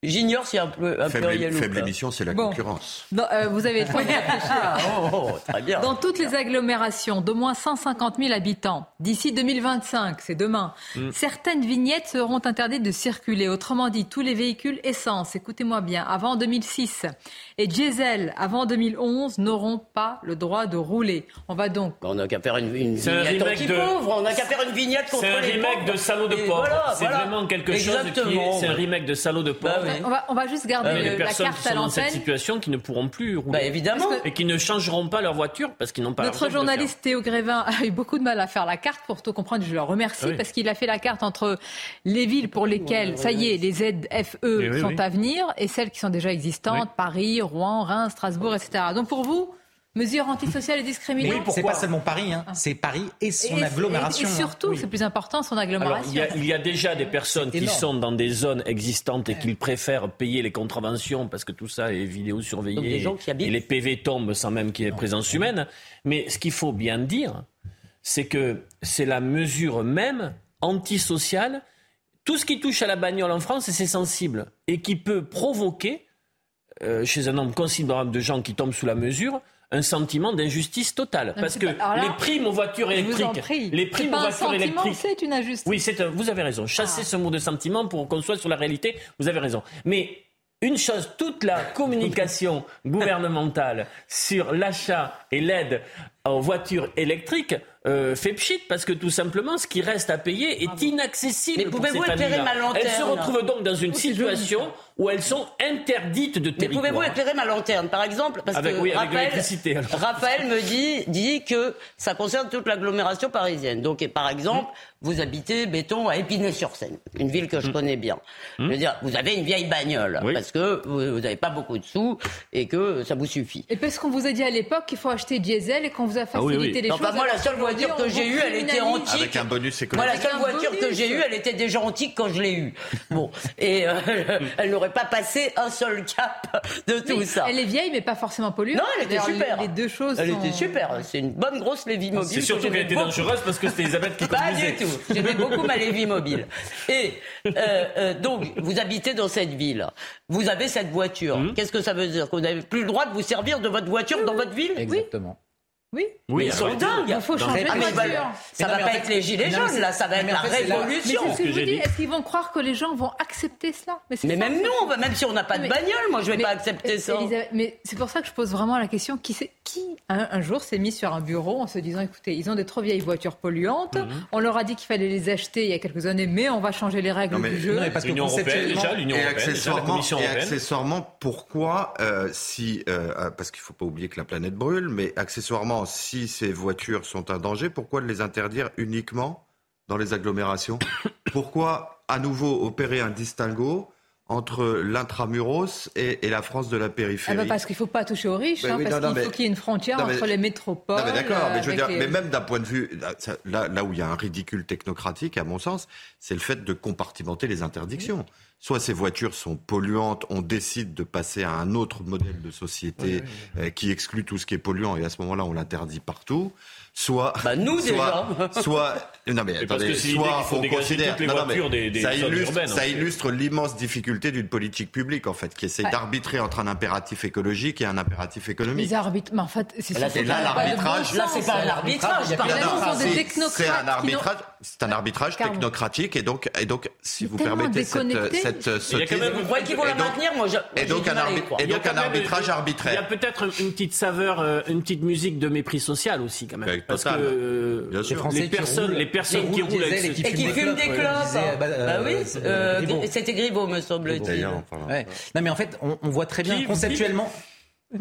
J'ignore s'il y a un peu un faible, faible émission, c'est la concurrence. Euh, vous avez trop ah, oh, oh, très bien. Dans toutes les agglomérations d'au moins 150 000 habitants, d'ici 2025, c'est demain, mm. certaines vignettes seront interdites de circuler. Autrement dit, tous les véhicules essence, écoutez-moi bien, avant 2006 et diesel avant 2011 n'auront pas le droit de rouler. On va donc. On n'a qu'à faire une, vignette anti-pauvre, on n'a qu'à faire une vignette contre les C'est un remake de salaud de pauvre. c'est vraiment quelque chose qui est. C'est un remake de salaud de pauvre. Bah on, va, juste garder euh, la carte qui sont dans cette situation qui ne pourront plus rouler. Bah, évidemment. Et qui ne changeront pas leur voiture parce qu'ils n'ont pas Notre journaliste Théo Grévin a eu beaucoup de mal à faire la carte pour tout comprendre. Je le remercie ah parce qu'il a fait la carte entre les villes pour lesquelles, ça y est, les ZFE eh sont à venir et celles qui sont déjà existantes, Paris, Rouen, Reims, Strasbourg, etc. Donc pour vous, Mesures antisociales et discriminantes. c'est pas seulement Paris, hein. c'est Paris et son agglomération. Et, surtout, c'est plus important, son agglomération. il, y a, déjà des personnes qui sont dans des zones existantes et qui préfèrent payer les contraventions parce que tout ça est vidéo surveillé et les PV tombent sans même qu'il y ait présence humaine. Mais ce qu'il faut bien dire, c'est que c'est la mesure même antisociale. Tout ce qui touche à la bagnole en France, c'est sensible et qui peut provoquer, euh, chez un nombre considérable de gens qui tombent sous la mesure, un sentiment d'injustice totale. Parce que les primes aux voitures électriques. Les primes aux voitures électriques. C'est une injustice. Oui, c'est vous avez raison. Chassez ah. ce mot de sentiment pour qu'on soit sur la réalité. Vous avez raison. Mais une chose, toute la communication gouvernementale sur l'achat et l'aide aux voitures électriques euh, fait pchit parce que tout simplement ce qui reste à payer est inaccessible. Mais pouvez-vous éclairer ma lanterne Elles se retrouvent donc dans une situation où elles sont interdites de territoire. Mais pouvez-vous éclairer ma lanterne par exemple? Parce avec, que oui, Raphaël, me dit, dit que ça concerne toute l'agglomération parisienne. Donc et par exemple, vous habitez, béton, à Épinay-sur-Seine, une ville que je hmm. connais bien. Je veux dire, vous avez une vieille bagnole parce que vous n'avez pas beaucoup de sous et que ça vous suffit. Et parce qu'on vous a dit à l'époque qu'il faut acheter diesel et qu'on vous a ah facilité les choses. moi, la seule voiture que j'ai eue, elle était antique. Avec un bonus économique. Moi, la seule voiture que j'ai eue, elle était déjà antique quand je l'ai eue. Bon, et euh, elle n'aurait pas passé un seul cap de tout ça. Elle est vieille, mais pas forcément polluante. Non, elle était super. Les, deux choses. Elle était super. C'est une bonne grosse Lévi mobile. C'est surtout qu'elle était dangereuse parce que c'était Elisabeth qui conduisait. Pas du tout. J'aimais beaucoup ma Lévi mobile. Et euh, euh, donc, vous habitez dans cette ville. Vous avez cette voiture. Mmh. Qu'est-ce que ça veut dire? Que vous n'avez plus le droit de vous servir de votre voiture dans votre ville? Exactement. Oui. oui ils sont dingues. Il faut changer de voiture. Ça ne va pas être les gilets jaunes, là, ça va être la révolution. Mais c'est ce que je vous dis. Est-ce qu'ils vont croire que les gens vont accepter cela? Mais, même nous, même si on n'a pas de bagnole, moi, je ne vais pas accepter ça. mais c'est pour ça que je pose vraiment la question qui, qui un, jour s'est mis sur un bureau en se disant écoutez, ils ont des trop vieilles voitures polluantes. Mhm. On leur a dit qu'il fallait les acheter il y a quelques années, mais on va changer les règles du jeu. parce l'Union européenne, déjà, l'Union européenne, la Commission européenne. Et accessoirement, pourquoi euh, si euh, parce qu'il ne faut pas oublier que la planète brûle, mais accessoirement, si c'est voitures sont un danger, pourquoi les interdire uniquement dans les agglomérations Pourquoi à nouveau opérer un distinguo entre l'intramuros et, la France de la périphérie ah bah Parce qu'il ne faut pas toucher aux riches, hein, parce qu'il faut qu'il y ait une frontière entre les métropoles. D'accord, mais, mais, même d'un point de vue, là, là, où il y a un ridicule technocratique, à mon sens, c'est le fait de compartimenter les interdictions soit ces voitures sont polluantes, on décide de passer à un autre modèle de société euh, qui exclut tout ce qui est polluant et à ce moment-là on l'interdit partout. Soit, bah nous soit, déjà. soit, non mais attendez, soit on considère, non, mais ça illustre, ça illustre l'immense difficulté d'une politique publique en fait, qui essaie d'arbitrer entre un impératif écologique et un impératif économique. Les arbitres, mais en fait, c'est là, là l'arbitrage. Là, c'est pas un arbitrage. C'est un arbitrage. C'est un arbitrage technocratique et donc, et donc, si vous permettez cette. Vous croyez qu'ils vont la maintenir Moi, et donc un, et donc un arbitrage arbitraire. Il y a peut-être une petite saveur, euh, une petite musique de mépris social aussi, quand même. Parce que euh, les personnes, les personnes qui roulent et qui fument des clopes. Bah, bah oui, euh, c'était Griveaux, me semble-t-il. Non, mais en fait, on voit très bien conceptuellement.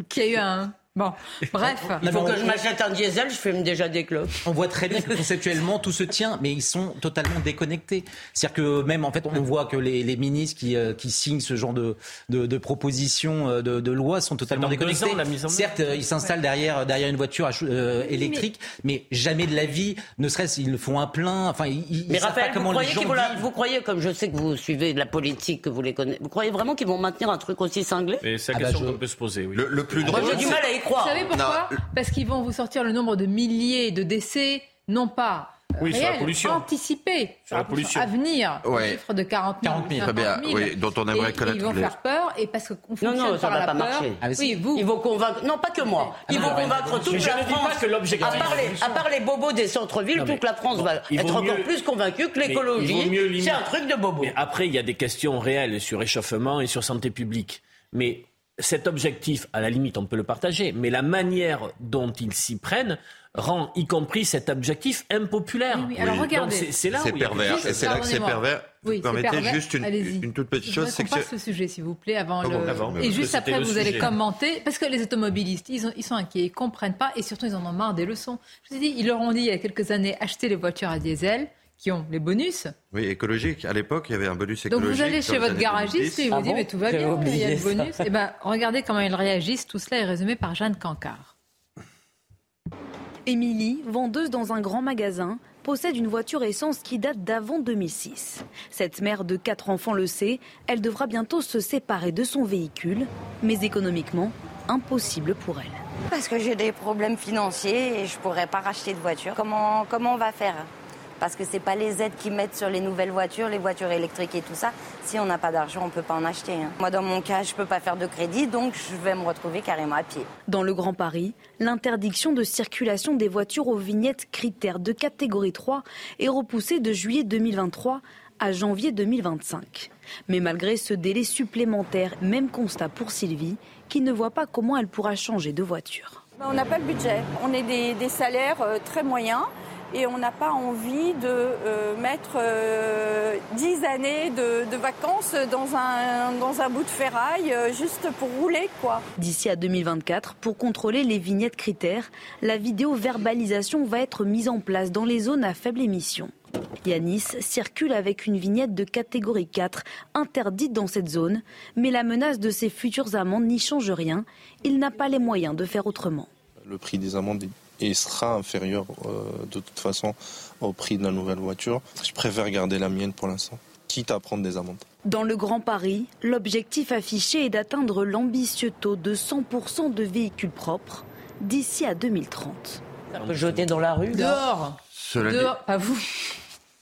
Qu'il y a eu un Bon, bref. Il faut que je m'achète un diesel, je fume déjà des clopes. On voit très bien que conceptuellement tout se tient, mais ils sont totalement déconnectés. C'est-à-dire que même en fait, on voit que les, les ministres qui, euh, qui, signent ce genre de, de, de propositions euh, de, de loi sont totalement déconnectés. Ans, la mise en Certes, ils s'installent derrière, derrière une voiture euh, électrique, mais... jamais de la vie, ne serait-ce ils font un plein. Enfin, ils, mais Raphaël, vous croyez, vont vous croyez, comme je sais que vous suivez de la politique, que vous les connaissez, vous croyez vraiment qu'ils vont maintenir un truc aussi cinglé? C'est la ah bah question qu'on peut se poser. Oui. Le, plus drôle. J'ai du mal à y vous savez pourquoi Parce qu'ils vont vous sortir le nombre de milliers de décès, non pas oui, réel, sur la pollution. anticipé, sur la pollution. à venir, ouais. chiffre de 40 000, 40 000, 50 000 oui, dont on aimerait connaître. Ils vont les... faire peur et parce qu'on fonctionne non, non, ça par va la pas peur. Marcher. Ah, oui, vous. Ils vont convaincre, non pas que moi, ah, ils vont convaincre toute la France. Pas que l'objectif. À part, les, à part les bobos des centres-villes, toute la France va être encore plus convaincue que l'écologie, c'est un truc de bobo. Mais après, il y a des questions réelles sur échauffement et sur santé publique. Mais cet objectif, à la limite, on peut le partager, mais la manière dont ils s'y prennent rend y compris cet objectif impopulaire. Oui, Alors regardez, c'est là où pervers. Et c'est là que c'est pervers. Oui, permettez juste une, toute petite chose. C'est que ce sujet, s'il vous plaît, avant le. et juste après, vous allez commenter, parce que les automobilistes, ils, ils sont inquiets, ils comprennent pas, et surtout, ils en ont marre des leçons. Je vous ai dit, ils leur ont dit il y a quelques années, achetez les voitures à diesel qui ont les bonus. Oui, écologique. À l'époque, il y avait un bonus écologique. Donc vous allez chez votre garagiste et vous ah dit, mais tout va bien, il y a le bonus. Eh ben, regardez comment ils réagissent. Tout cela est résumé par Jeanne Cancard. Émilie, vendeuse dans un grand magasin, possède une voiture essence qui date d'avant 2006. Cette mère de quatre enfants le sait, elle devra bientôt se séparer de son véhicule, mais économiquement, impossible pour elle. Parce que j'ai des problèmes financiers et je ne pourrais pas racheter de voiture. Comment, comment on va faire? Parce que ce n'est pas les aides qui mettent sur les nouvelles voitures, les voitures électriques et tout ça. Si on n'a pas d'argent, on ne peut pas en acheter. Hein. Moi, dans mon cas, je ne peux pas faire de crédit, donc je vais me retrouver carrément à pied. Dans le Grand Paris, l'interdiction de circulation des voitures aux vignettes critères de catégorie 3 est repoussée de juillet 2023 à janvier 2025. Mais malgré ce délai supplémentaire, même constat pour Sylvie, qui ne voit pas comment elle pourra changer de voiture. On n'a pas le budget. On est des, des salaires euh, très moyens et on n'a pas envie de euh, mettre euh, dix années de, vacances dans un, dans un bout de ferraille euh, juste pour rouler. quoi. D'ici à 2024, pour contrôler les vignettes critères, la vidéo-verbalisation va être mise en place dans les zones à faible émission. Yanis circule avec une vignette de catégorie 4 interdite dans cette zone, mais la menace de ses futures amendes n'y change rien. Il n'a pas les moyens de faire autrement. Le prix des amendes et sera inférieur euh, de toute façon au prix de la nouvelle voiture. Je préfère garder la mienne pour l'instant, quitte à prendre des amendes. Dans le Grand Paris, l'objectif affiché est d'atteindre l'ambitieux taux de 100% de véhicules propres d'ici à 2030. Ça peut jeter dans la rue Dehors Dehors, pas vous.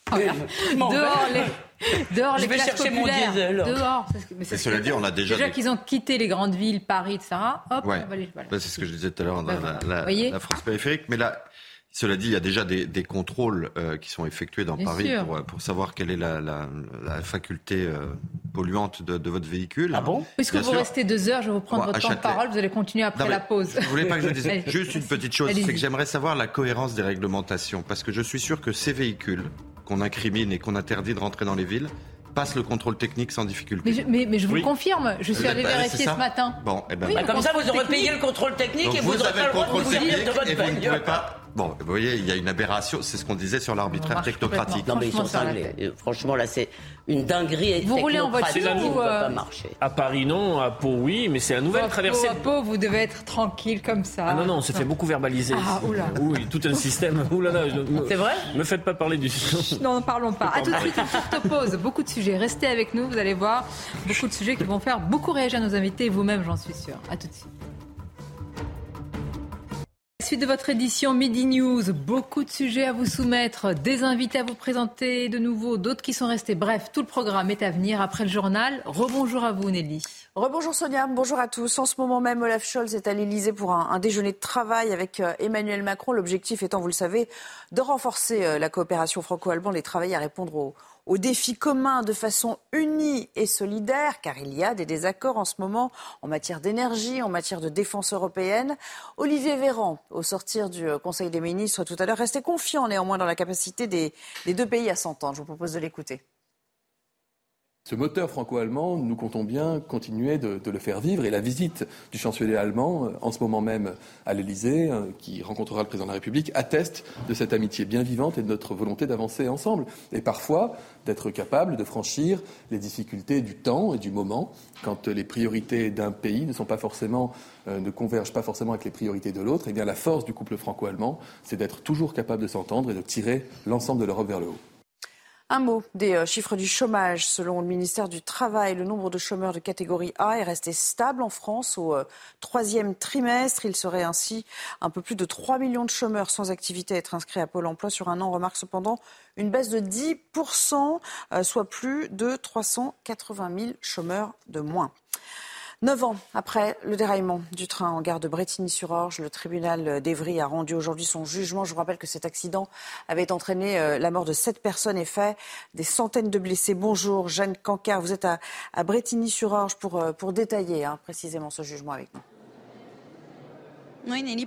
Dehors, les, Dehors, les classes populaires. Dehors. Mais cela dit, on a déjà. Déjà qu'ils ont quitté les grandes villes, Paris, etc. Hop, ouais. voilà. c'est ce que je disais tout à l'heure, dans bah, la, la, France périphérique. Mais là, cela dit, il y a déjà des, des contrôles euh, qui sont effectués dans Paris pour, pour, savoir quelle est la, la, la faculté euh, polluante de, de, votre véhicule. Ah bon? Puisque vous restez deux heures, je vais vous prendre votre temps de parole, vous allez continuer après la pause. Je voulais pas que je dise juste une petite chose, c'est que j'aimerais savoir la cohérence des réglementations, parce que je suis sûr que ces véhicules qu'on incrimine et qu'on interdit de rentrer dans les villes passe le contrôle technique sans difficulté. Mais je, vous confirme, je suis allé vérifier ce matin. Bon, et eh ben, bah, comme ça, vous aurez payé le contrôle technique et vous, vous avez le contrôle technique et vous ne pouvez pas Bon, vous voyez, il y a une aberration, c'est ce qu'on disait sur l'arbitraire technocratique. Non, mais ils sont cinglés. Franchement, là, c'est une dinguerie. Vous roulez en voiture ou pas euh, marcher. À Paris, non. À Pau, oui, mais c'est la nouvelle traversée. À Pau, vous devez être tranquille comme ça. Ah non, non, on s'est fait beaucoup verbaliser. Ah, oula. Oui, tout un système. Oulala. C'est vrai Me faites pas parler du. Non, ne parlons pas. À tout de suite, une courte pause. Beaucoup de sujets. Restez avec nous, vous allez voir. Beaucoup de sujets qui vont faire beaucoup réagir nos invités, vous-même, j'en suis sûr. À tout de suite. Suite de votre édition Midi News, beaucoup de sujets à vous soumettre, des invités à vous présenter de nouveau, d'autres qui sont restés. Bref, tout le programme est à venir après le journal. Rebonjour à vous Nelly. Rebonjour Sonia, bonjour à tous. En ce moment même, Olaf Scholz est à l'Elysée pour un, déjeuner de travail avec euh, Emmanuel Macron. L'objectif étant, vous le savez, de renforcer euh, la coopération franco-allemande et travailler à répondre aux, aux défis communs de façon unie et solidaire, car il y a des désaccords en ce moment en matière d'énergie, en matière de défense européenne. Olivier Véran, au sortir du euh, Conseil des ministres tout à l'heure, restait confiant néanmoins dans la capacité des, des deux pays à s'entendre. Je vous propose de l'écouter. Ce moteur franco-allemand, nous comptons bien continuer de, le faire vivre et la visite du chancelier allemand, euh, en ce moment même à l'Elysée, euh, qui rencontrera le président de la République, atteste de cette amitié bien vivante et de notre volonté d'avancer ensemble. Et parfois, d'être capable de franchir les difficultés du temps et du moment, quand les priorités d'un pays ne sont pas forcément, euh, ne convergent pas forcément avec les priorités de l'autre. Eh bien, la force du couple franco-allemand, c'est d'être toujours capable de s'entendre et de tirer l'ensemble de l'Europe vers le haut. Un mot des euh, chiffres du chômage. Selon le ministère du Travail, le nombre de chômeurs de catégorie A est resté stable en France au euh, troisième trimestre. Il serait ainsi un peu plus de 3 millions de chômeurs sans activité à être inscrits à Pôle emploi sur un an. Remarque cependant une baisse de 10%, euh, soit plus de 380 000 chômeurs de moins. Neuf ans après le déraillement du train en gare de Bretigny-sur-Orge, le tribunal d'Evry a rendu aujourd'hui son jugement. Je vous rappelle que cet accident avait entraîné euh, la mort de sept personnes et fait des centaines de blessés. Bonjour, Jeanne Cancard, vous êtes à, à Bretigny-sur-Orge pour, euh, pour détailler hein, précisément ce jugement avec nous.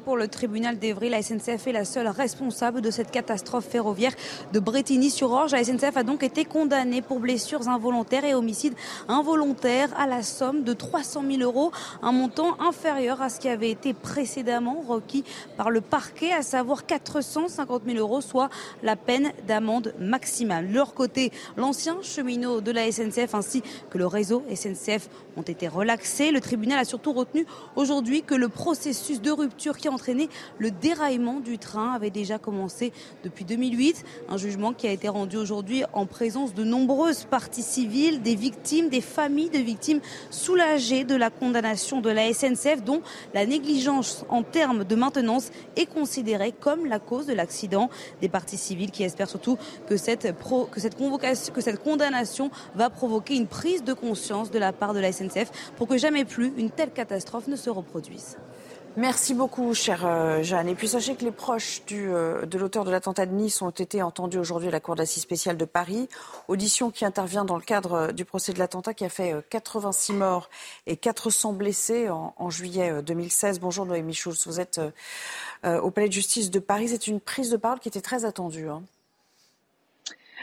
Pour le tribunal d'Evry, la SNCF est la seule responsable de cette catastrophe ferroviaire de Bretigny-sur-Orge. La SNCF a donc été condamnée pour blessures involontaires et homicide involontaire à la somme de 300 000 euros, un montant inférieur à ce qui avait été précédemment requis par le parquet, à savoir 450 000 euros, soit la peine d'amende maximale. De leur côté, l'ancien cheminot de la SNCF ainsi que le réseau SNCF été relaxés. Le tribunal a surtout retenu aujourd'hui que le processus de rupture qui a entraîné le déraillement du train avait déjà commencé depuis 2008. Un jugement qui a été rendu aujourd'hui en présence de nombreuses parties civiles, des victimes, des familles de victimes soulagées de la condamnation de la SNCF dont la négligence en termes de maintenance est considérée comme la cause de l'accident. Des parties civiles qui espèrent surtout que cette, que cette, convocation, que cette condamnation va provoquer une prise de conscience de la part de la SNCF pour que jamais plus une telle catastrophe ne se reproduise. Merci beaucoup, chère euh, Jeanne. Et puis sachez que les proches euh, de l'auteur de l'attentat de Nice ont été entendus aujourd'hui à la Cour d'assises spéciale de Paris. Audition qui intervient dans le cadre euh, du procès de l'attentat qui a fait 86 morts et 400 blessés en, juillet 2016. Bonjour Noémie Schulz, vous êtes au Palais de justice de Paris. C'est une prise de parole qui était très attendue. Hein.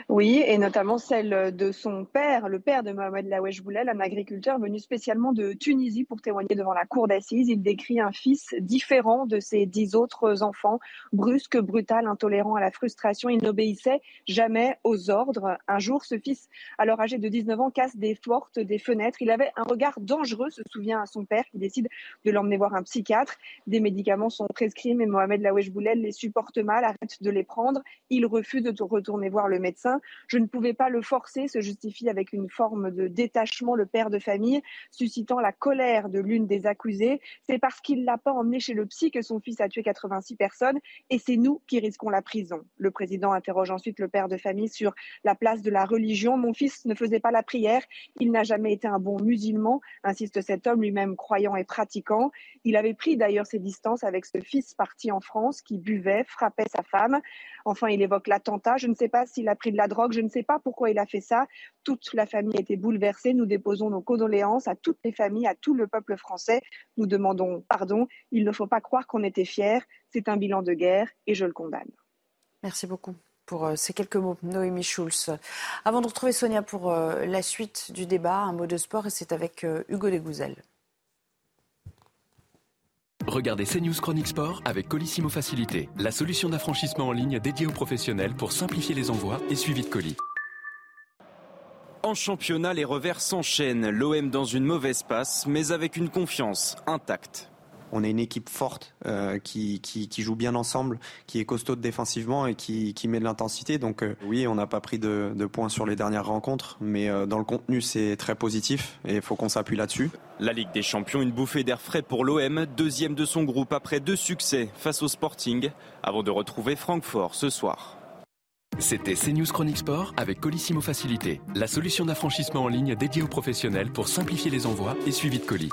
Oui, et notamment celle de son père, le père de Mohamed Lawesh Boulel, un agriculteur venu spécialement de Tunisie pour témoigner devant la cour d'assises. Il décrit un fils différent de ses dix autres enfants, brusque, brutal, intolérant à la frustration. Il n'obéissait jamais aux ordres. Un jour, ce fils, alors âgé de 19 ans, casse des portes, des fenêtres. Il avait un regard dangereux, se souvient à son père, qui décide de l'emmener voir un psychiatre. Des médicaments sont prescrits, mais Mohamed Lawesh Boulel les supporte mal, arrête de les prendre. Il refuse de retourner voir le médecin. Je ne pouvais pas le forcer, se justifie avec une forme de détachement le père de famille, suscitant la colère de l'une des accusées. C'est parce qu'il l'a pas emmené chez le psy que son fils a tué 86 personnes et c'est nous qui risquons la prison. Le président interroge ensuite le père de famille sur la place de la religion. Mon fils ne faisait pas la prière, il n'a jamais été un bon musulman, insiste cet homme lui-même croyant et pratiquant. Il avait pris d'ailleurs ses distances avec ce fils parti en France qui buvait, frappait sa femme. Enfin, il évoque l'attentat. Je ne sais pas s'il a pris la drogue, je ne sais pas pourquoi il a fait ça. Toute la famille a été bouleversée. Nous déposons nos condoléances à toutes les familles, à tout le peuple français. Nous demandons pardon. Il ne faut pas croire qu'on était fiers. C'est un bilan de guerre et je le condamne. Merci beaucoup pour euh, ces quelques mots, Noémie Schulz. Avant de retrouver Sonia pour euh, la suite du débat, un mot de sport et c'est avec euh, Hugo Legouzel. Regardez CNews Chronique Sport avec Colissimo Facilité, la solution d'affranchissement en ligne dédiée aux professionnels pour simplifier les envois et suivi de colis. En championnat, les revers s'enchaînent. L'OM dans une mauvaise passe, mais avec une confiance intacte. On est une équipe forte euh, qui, joue bien ensemble, qui est costaud défensivement et qui, met de l'intensité. Donc euh, oui, on n'a pas pris de, points sur les dernières rencontres, mais euh, dans le contenu, c'est très positif et il faut qu'on s'appuie là-dessus. La Ligue des Champions, une bouffée d'air frais pour l'OM, deuxième de son groupe après deux succès face au Sporting, avant de retrouver Francfort ce soir. C'était CNews Chronique Sport avec Colissimo Facilité, la solution d'affranchissement en ligne dédiée aux professionnels pour simplifier les envois et suivi de colis.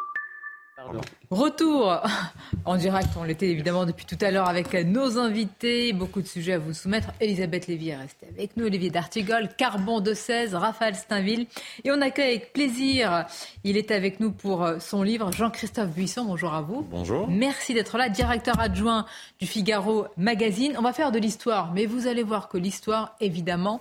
Retour en direct, on l'était évidemment depuis tout à l'heure avec nos invités, beaucoup de sujets à vous soumettre. Elisabeth Lévy est restée avec nous, Olivier D'Artigol, Carbon de 16, Raphaël Steinville. Et on accueille avec plaisir, il est avec nous pour son livre, Jean-Christophe Buisson, bonjour à vous. Bonjour. Merci d'être là, directeur adjoint du Figaro Magazine. On va faire de l'histoire, mais vous allez voir que l'histoire, évidemment,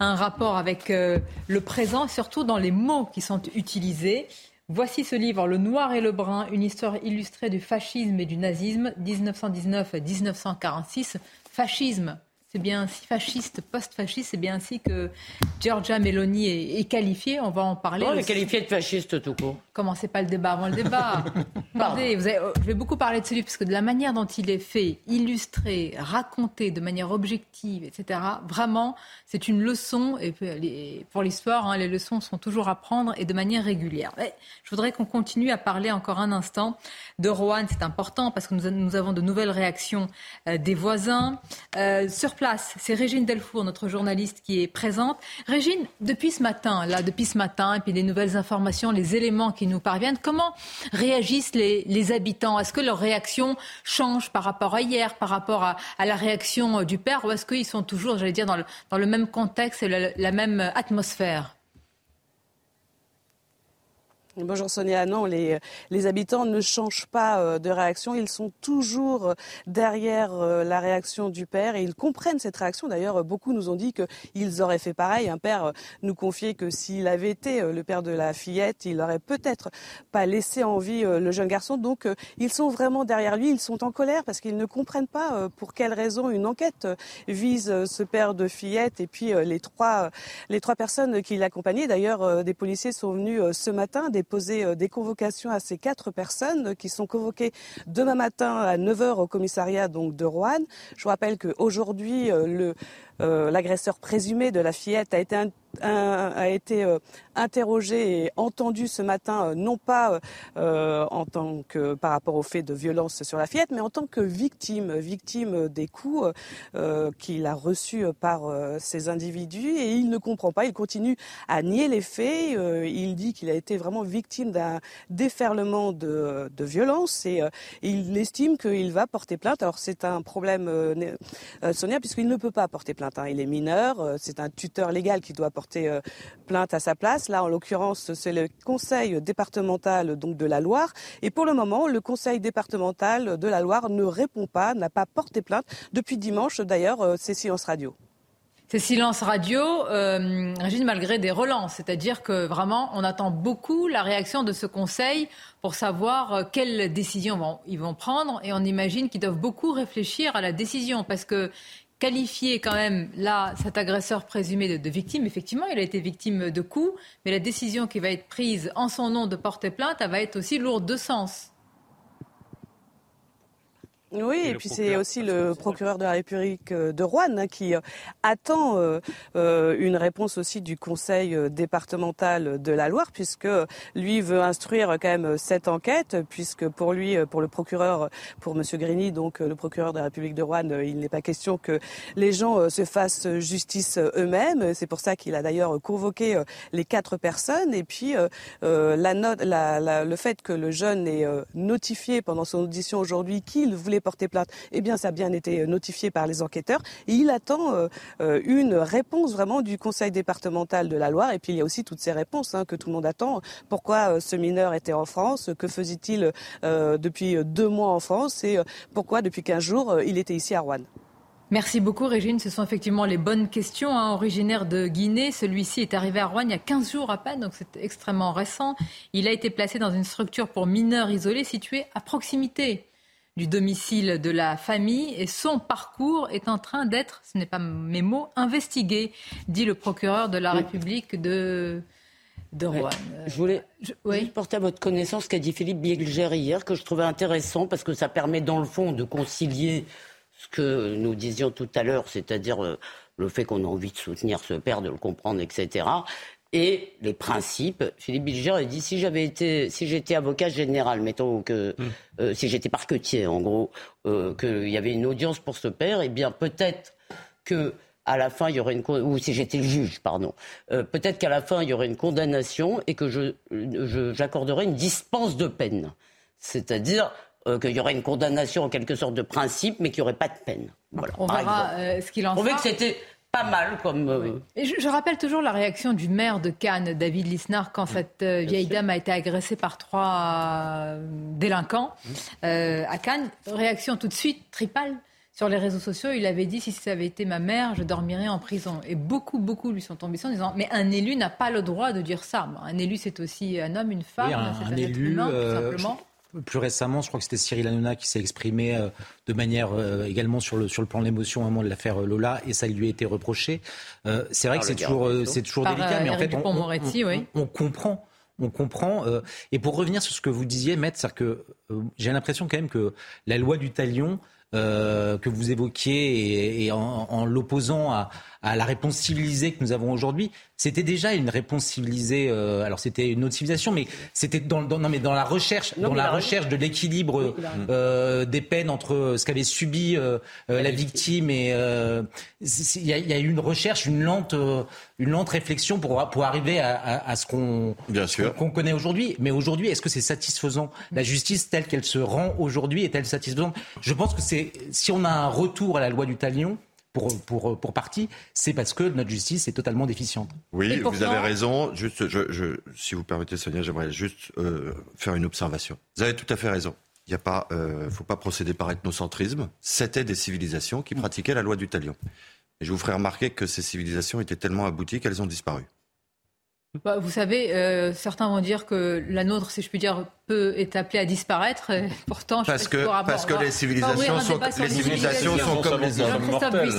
a un rapport avec euh, le présent, surtout dans les mots qui sont utilisés. Voici ce livre, Le Noir et le Brun, une histoire illustrée du fascisme et du nazisme, 1919-1946. Fascisme, c'est bien ainsi, fasciste, post-fasciste, c'est bien ainsi que Giorgia Meloni est, qualifiée. On va en parler. Elle est qualifiée de fasciste tout court. Commencez pas le débat avant le débat. Vous avez, je vais beaucoup parler de ce livre parce que de la manière dont il est fait, illustré, raconté de manière objective, etc. Vraiment, c'est une leçon. Et pour l'histoire, hein, les leçons sont toujours à prendre et de manière régulière. je voudrais qu'on continue à parler encore un instant de Rohan. C'est important parce que nous, avons de nouvelles réactions euh, des voisins. Euh, sur C'est Régine Delfour, notre journaliste, qui est présente. Régine, depuis ce matin, là, depuis ce matin, et puis les nouvelles informations, les éléments qui nous parviennent, comment réagissent les, habitants? Est-ce que leur réaction change par rapport à hier, par rapport à, la réaction du père, ou est-ce qu'ils sont toujours, j'allais dire, dans le, même contexte et la même atmosphère? Bonjour Sonia. Non, les, les habitants ne changent pas euh, de réaction. Ils sont toujours derrière euh, la réaction du père et ils comprennent cette réaction. D'ailleurs, beaucoup nous ont dit qu'ils auraient fait pareil. Un père nous confiait que s'il avait été euh, le père de la fillette, il n'aurait peut-être pas laissé en vie le jeune garçon. Donc, ils sont vraiment derrière lui. Ils sont en colère parce qu'ils ne comprennent pas pour quelle raison une enquête vise ce père de fillette et puis les trois, les trois personnes qui l'accompagnaient. D'ailleurs, des policiers sont venus ce matin, poser euh, des convocations à ces quatre personnes qui sont convoquées demain matin à 9h au commissariat de Rouen. Je vous rappelle qu'aujourd'hui, euh, euh, l'agresseur présumé de la fillette a été a été euh, interrogé et entendu ce matin, euh, non pas en tant que par rapport au fait de violence sur la fillette, mais en tant que victime, victime des coups qu'il a reçus par ces individus. Et il ne comprend pas, il continue à nier les faits. il dit qu'il a été vraiment victime d'un déferlement de, de violence et il estime qu'il va porter plainte. Alors c'est un problème, Sonia, puisqu'il ne peut pas porter plainte Hein. Il est mineur, euh, c'est un tuteur légal qui doit porter euh, plainte à sa place. Là, en l'occurrence, c'est le conseil départemental donc de la Loire. Et pour le moment, le conseil départemental de la Loire ne répond pas, n'a pas porté plainte. Depuis dimanche, d'ailleurs, euh, c'est silence radio. C'est silence radio, euh, malgré des relances. C'est-à-dire que vraiment, on attend beaucoup la réaction de ce Conseil pour savoir quelles décisions ils vont prendre. Et on imagine qu'ils doivent beaucoup réfléchir à la décision parce que qualifier quand même là cet agresseur présumé de, victime. Effectivement, il a été victime de coups, mais la décision qui va être prise en son nom de porter plainte, va être aussi lourde de sens. Oui, et, puis c'est aussi le procureur de la République euh, de Rouen hein, qui euh, attend euh, une réponse aussi du Conseil départemental de la Loire, puisque lui veut instruire quand même cette enquête, puisque pour lui, pour le procureur, pour Monsieur Grigny, donc le procureur de la République de Rouen, il n'est pas question que les gens se fassent justice eux-mêmes. C'est pour ça qu'il a d'ailleurs convoqué les quatre personnes. Et puis la note, la, le fait que le jeune ait notifié pendant son audition aujourd'hui qu'il voulait porter plainte, eh bien, ça a bien été notifié par les enquêteurs. Il attend euh, euh, une réponse vraiment du Conseil départemental de la Loire. Et puis, il y a aussi toutes ces réponses hein, que tout le monde attend. Pourquoi euh, ce mineur était en France? Que faisait-il depuis deux mois en France? Et pourquoi, depuis 15 jours, il était ici à Rouen Merci beaucoup Régine. Ce sont effectivement les bonnes questions. Hein. Originaire de Guinée, celui-ci est arrivé à Rouen il y a 15 jours à peine, donc c'est extrêmement récent. Il a été placé dans une structure pour mineurs isolés située à proximité du domicile de la famille et son parcours est en train d'être, ce n'est pas mes mots, investigué, dit le procureur de la République de, de Rouen. Je voulais porter à votre connaissance ce qu'a dit Philippe Bielger hier, que je trouvais intéressant parce que ça permet dans le fond de concilier ce que nous disions tout à l'heure, c'est-à-dire euh, le fait qu'on a envie de soutenir ce père, de le comprendre, etc et les principes. Philippe Bilger a dit si j'avais été, si j'étais avocat général, mettons que hmm. euh, si j'étais parquetier, en gros, euh, qu'il y avait une audience pour ce père, eh bien peut-être que à la fin il y aurait une ou si j'étais le juge, pardon, euh, peut-être qu'à la fin il y aurait une condamnation et que je, j'accorderais une dispense de peine, c'est-à-dire qu'il y aurait une condamnation en quelque sorte de principe, mais qu'il n'y aurait pas de peine. Voilà, On verra ce qu'il en sera. On que c'était pas mal comme. Euh, Et je, rappelle toujours la réaction du maire de Cannes, David Lisnard, quand cette euh, vieille dame a été agressée par trois euh, délinquants à Cannes. Réaction tout de suite, tripale. Sur les réseaux sociaux, il avait dit si ça avait été ma mère, je dormirais en prison. Et beaucoup, beaucoup lui sont tombés en disant mais un élu n'a pas le droit de dire ça. Un élu, c'est aussi un homme, une femme, c'est un, élu, humain, tout simplement plus récemment, je crois que c'était Cyril Hanouna qui s'est exprimé euh, de manière euh, également sur le, sur le plan de l'émotion au moment de l'affaire euh, Lola, et ça lui a été reproché. c'est vrai que c'est toujours, c'est toujours délicat, mais en fait, on, comprend. On comprend. et pour revenir sur ce que vous disiez, Maître, c'est que j'ai l'impression quand même que la loi du talion euh, que vous évoquiez et, en, l'opposant à, la réponse civilisée que nous avons aujourd'hui, c'était déjà une réponse civilisée. Euh, alors c'était une autre civilisation, mais c'était dans, non, mais dans la recherche, dans la recherche. de l'équilibre euh, des peines entre ce qu'avait subi la victime et il y, y, a eu une recherche, une lente, une lente réflexion pour pour arriver à, à, ce qu'on qu'on connaît aujourd'hui. Mais aujourd'hui, est-ce que c'est satisfaisant? La justice telle qu'elle se rend aujourd'hui est-elle satisfaisante? Je pense que c'est si on a un retour à la loi du talion, pour, pour, pour partie, c'est parce que notre justice est totalement déficiente. Oui, vous avez raison. Juste, je, si vous permettez, Sonia, j'aimerais juste euh, faire une observation. Vous avez tout à fait raison. Il ne pas, euh, faut pas procéder par ethnocentrisme. C'était des civilisations qui pratiquaient la loi du talion. Et je vous ferai remarquer que ces civilisations étaient tellement abouties qu'elles ont disparu. Bah, vous savez, euh, certains vont dire que la nôtre, si je puis dire, peut est appelée à disparaître. pourtant, je parce que parce que les civilisations sont les civilisations sont comme les hommes mortels.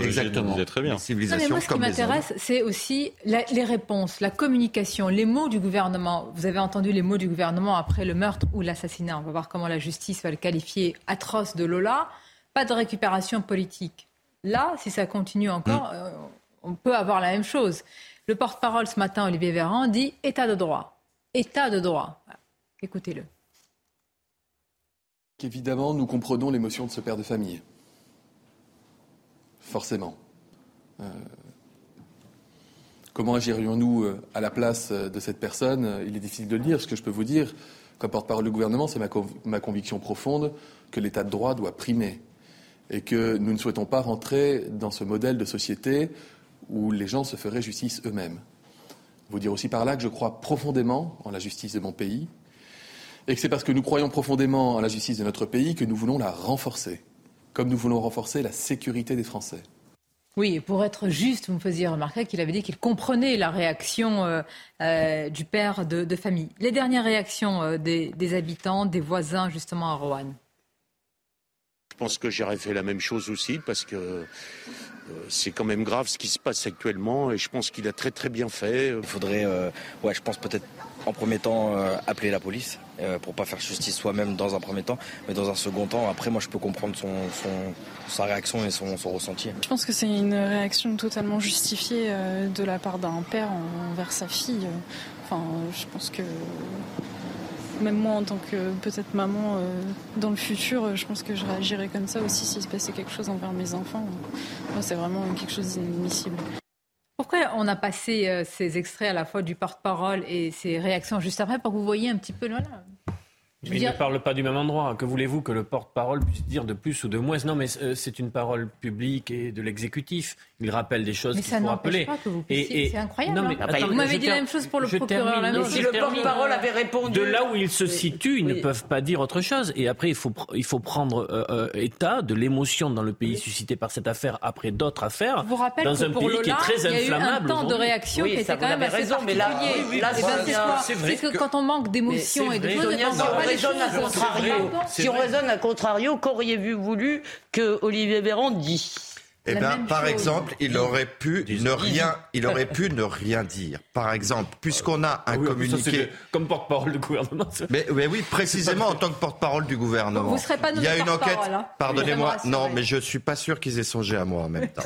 Exactement. Très bien. mais moi, ce qui m'intéresse, c'est aussi les réponses, la communication, les mots du gouvernement. Vous avez entendu les mots du gouvernement après le meurtre ou l'assassinat. On va voir comment la justice va le qualifier atroce de Lola. Pas de récupération politique. Là, si ça continue encore, mm. euh, on peut avoir la même chose. Le porte-parole ce matin, Olivier Véran, dit État de droit. État de droit. Écoutez-le. Évidemment, nous comprenons l'émotion de ce père de famille. Forcément. Euh, comment agirions-nous euh, à la place euh, de cette personne? Il est difficile de le dire. Ce que je peux vous dire, comme porte-parole du gouvernement, c'est ma, ma, conviction profonde que l'état de droit doit primer et que nous ne souhaitons pas rentrer dans ce modèle de société où les gens se feraient justice eux-mêmes. Vous dire aussi par là que je crois profondément en la justice de mon pays et que c'est parce que nous croyons profondément en la justice de notre pays que nous voulons la renforcer, comme nous voulons renforcer la sécurité des Français. Oui, pour être juste, vous me faisiez remarquer qu'il avait dit qu'il comprenait la réaction euh, euh, du père de, famille. Les dernières réactions euh, des, des, habitants, des voisins justement à Roanne. Je pense que j'aurais fait la même chose aussi parce que euh, c'est quand même grave ce qui se passe actuellement et je pense qu'il a très très bien fait. Il faudrait, euh, ouais, je pense peut-être en premier temps euh, appeler la police pour pas faire justice soi-même dans un premier temps, mais dans un second temps, après moi je peux comprendre son, sa réaction et son, son, ressenti. Je pense que c'est une réaction totalement justifiée de la part d'un père envers sa fille. Enfin, je pense que même moi, en tant que peut-être maman, euh, dans le futur, euh, je pense que je réagirais comme ça aussi s'il se passait quelque chose envers mes enfants. Moi, c'est vraiment quelque chose d'inadmissible. Pourquoi on a passé euh, ces extraits à la fois du porte-parole et ces réactions juste après pour que vous voyez un petit peu là, il ne parle pas du même endroit. Que voulez-vous que le porte-parole puisse dire de plus ou de moins? Non, mais euh, c'est une parole publique et de l'exécutif. Il rappelle des choses qu'il faut rappeler. Pas que vous et, c'est incroyable. Non, mais, hein. vous m'avez dit la même chose pour le procureur. Non, si le porte-parole avait répondu. De là où ils se situent, ils ne peuvent pas dire autre chose. Et après, il faut, il faut prendre euh, euh, état de l'émotion dans le pays suscitée par cette affaire après d'autres affaires. vous rappelle dans un pays qui est très inflammable. Il y a eu un temps de réaction qui était quand même assez raison, Mais là, c'est que quand on manque d'émotion et de choses, si on raisonne à contrario, qu'auriez-vous voulu que Olivier Véran dise? Eh bien, par exemple, il aurait pu ne rien, il aurait pu ne rien dire. Par exemple, puisqu'on a un ah communiqué comme porte-parole du gouvernement. Mais, oui, précisément en tant que porte-parole du gouvernement. Vous serez pas Il y a une enquête. Hein. Pardonnez-moi, non, mais je suis pas sûr qu'ils aient songé à moi en même temps.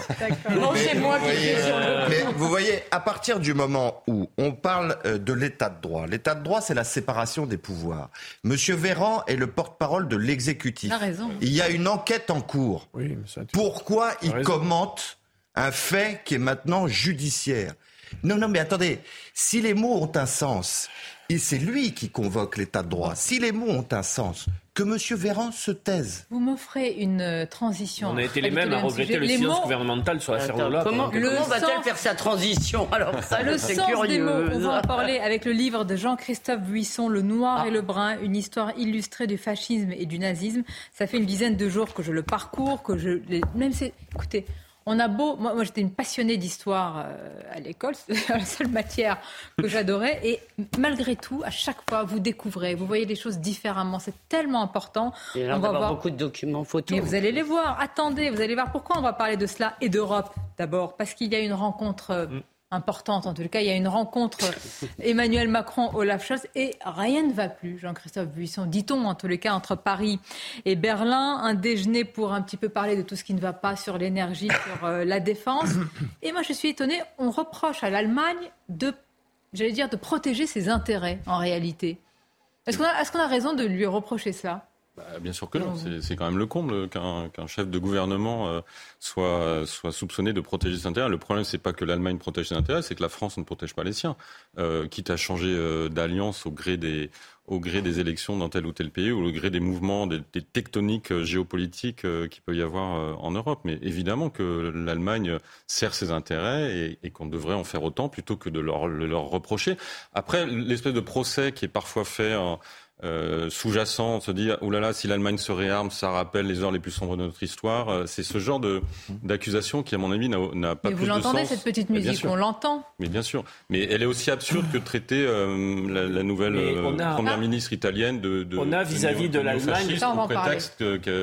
suis sur le. Mais vous voyez, à partir du moment où on parle euh, de l'état de droit, l'état de droit, c'est la séparation des pouvoirs. Monsieur Véran est le porte-parole de l'exécutif. Il y a une enquête en cours. Oui, mais Pourquoi il commente un fait qui est maintenant judiciaire. Non, non, mais attendez, si les mots ont un sens, et c'est lui qui convoque l'état de droit, si les mots ont un sens, que M. Véran se taise. Vous m'offrez une euh, transition. On a été les mêmes à regretter le silence gouvernemental sur l'affaire Lola. Comment, comment va-t-elle faire sa transition Alors ça, le sens curieux. des mots, on va en parler avec le livre de Jean-Christophe Buisson, Le Noir et le Brun, une histoire illustrée du fascisme et du nazisme. Ça fait une dizaine de jours que je le parcours, que je... Même c'est... Écoutez, on a beau, moi, j'étais une passionnée d'histoire euh, à l'école, c'est la seule matière que j'adorais. Et malgré tout, à chaque fois, vous découvrez, vous voyez les choses différemment. C'est tellement important. On va voir beaucoup de documents photos. Mais vous allez les voir. Attendez, vous allez voir pourquoi on va parler de cela et d'Europe d'abord. Parce qu'il y a une rencontre euh, mm. Importante. En tout cas, il y a une rencontre Emmanuel Macron-Olaf Scholz et rien ne va plus, Jean-Christophe Buisson. Dit-on, en tous les cas, entre Paris et Berlin, un déjeuner pour un petit peu parler de tout ce qui ne va pas sur l'énergie, sur euh, la défense. Et moi, je suis étonnée, on reproche à l'Allemagne de, j'allais dire, de protéger ses intérêts, en réalité. Est-ce qu'on a, est a raison de lui reprocher cela? bah, bien sûr que non. C'est quand même le comble qu'un chef de gouvernement euh, soit, soit soupçonné de protéger ses intérêts. Le problème, c'est pas que l'Allemagne protège ses intérêts, c'est que la France ne protège pas les siens. Euh, quitte à changer euh, d'alliance au gré des au gré des élections dans tel ou tel pays ou au gré des mouvements, des, tectoniques géopolitiques qu'il peut y avoir en Europe. Mais évidemment que l'Allemagne sert ses intérêts et, qu'on devrait en faire autant plutôt que de leur, leur reprocher. Après, l'espèce de procès qui est parfois fait en, euh, sous-jacent, on se dit oh là là, si l'Allemagne se réarme, ça rappelle les heures les plus sombres de notre histoire. Euh, c'est ce genre de d'accusation qui, à mon avis, n'a pas Mais plus de sens. Vous l'entendez cette petite musique, on l'entend. Mais bien sûr. Mais elle est aussi absurde que de traiter euh, la, nouvelle première ministre italienne de. de on a vis-à-vis de, l'Allemagne.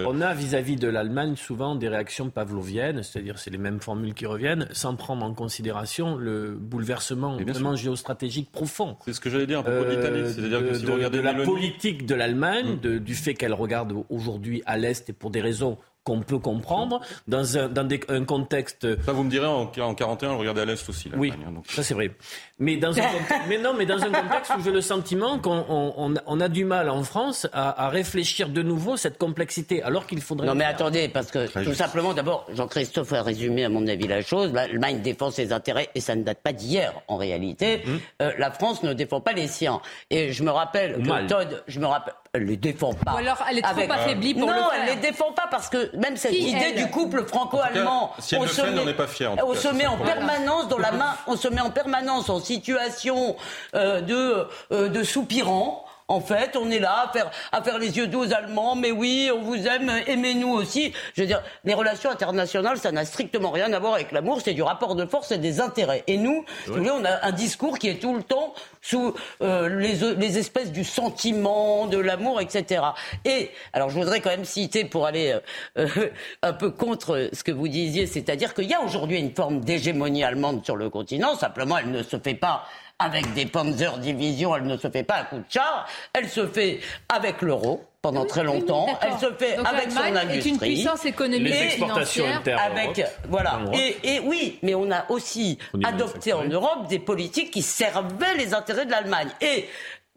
On a vis-à-vis de l'Allemagne souvent des réactions pavloviennes, c'est-à-dire c'est les mêmes formules qui reviennent, sans prendre en considération le bouleversement vraiment géostratégique profond. C'est ce que j'allais dire à propos de l'Italie, c'est-à-dire que si vous regardez la politique de l'Allemagne, du fait qu'elle regarde aujourd'hui à l'Est et pour des raisons qu'on peut comprendre dans un, dans un contexte. Ça, vous me direz, en, en 41, on regardait à l'Est aussi. Oui, donc. ça c'est vrai. Mais, dans un contexte, mais non, mais dans un contexte où j'ai le sentiment qu'on on, on, a du mal en France à, à, réfléchir de nouveau cette complexité, alors qu'il faudrait. Non, mais attendez, parce que tout simplement, d'abord, Jean-Christophe a résumé à mon avis la chose. L'Allemagne défend ses intérêts et ça ne date pas d'hier, en réalité. Hum. Euh, la France ne défend pas les siens. Et je me rappelle que Todd, je me rappelle, elle les défend pas. Ou alors elle est trop affaiblie pour non, le faire. Non, elle les défend pas parce que même cette idée du couple franco-allemand, si on, se met, pas fier, on se met en permanence dans la main, on se met en permanence en situation euh, de, euh, de soupirant. En fait, on est là à faire, à faire les yeux doux aux Allemands, mais oui, on vous aime, aimez-nous aussi. Je veux dire, les relations internationales, ça n'a strictement rien à voir avec l'amour, c'est du rapport de force et des intérêts. Et nous, vous voulez, on a un discours qui est tout le temps sous euh, les, les, espèces du sentiment, de l'amour, etc. Et, alors je voudrais quand même citer pour aller euh, un peu contre ce que vous disiez, c'est-à-dire qu'il y a aujourd'hui une forme d'hégémonie allemande sur le continent, simplement elle ne se fait pas avec des Panzer Division, elle ne se fait pas à coup de char, elle se fait avec l'euro pendant très longtemps. elle se fait avec son industrie. est une puissance économique les exportations internes. Avec voilà. Et, et, oui, mais on a aussi adopté en Europe des politiques qui servaient les intérêts de l'Allemagne. Et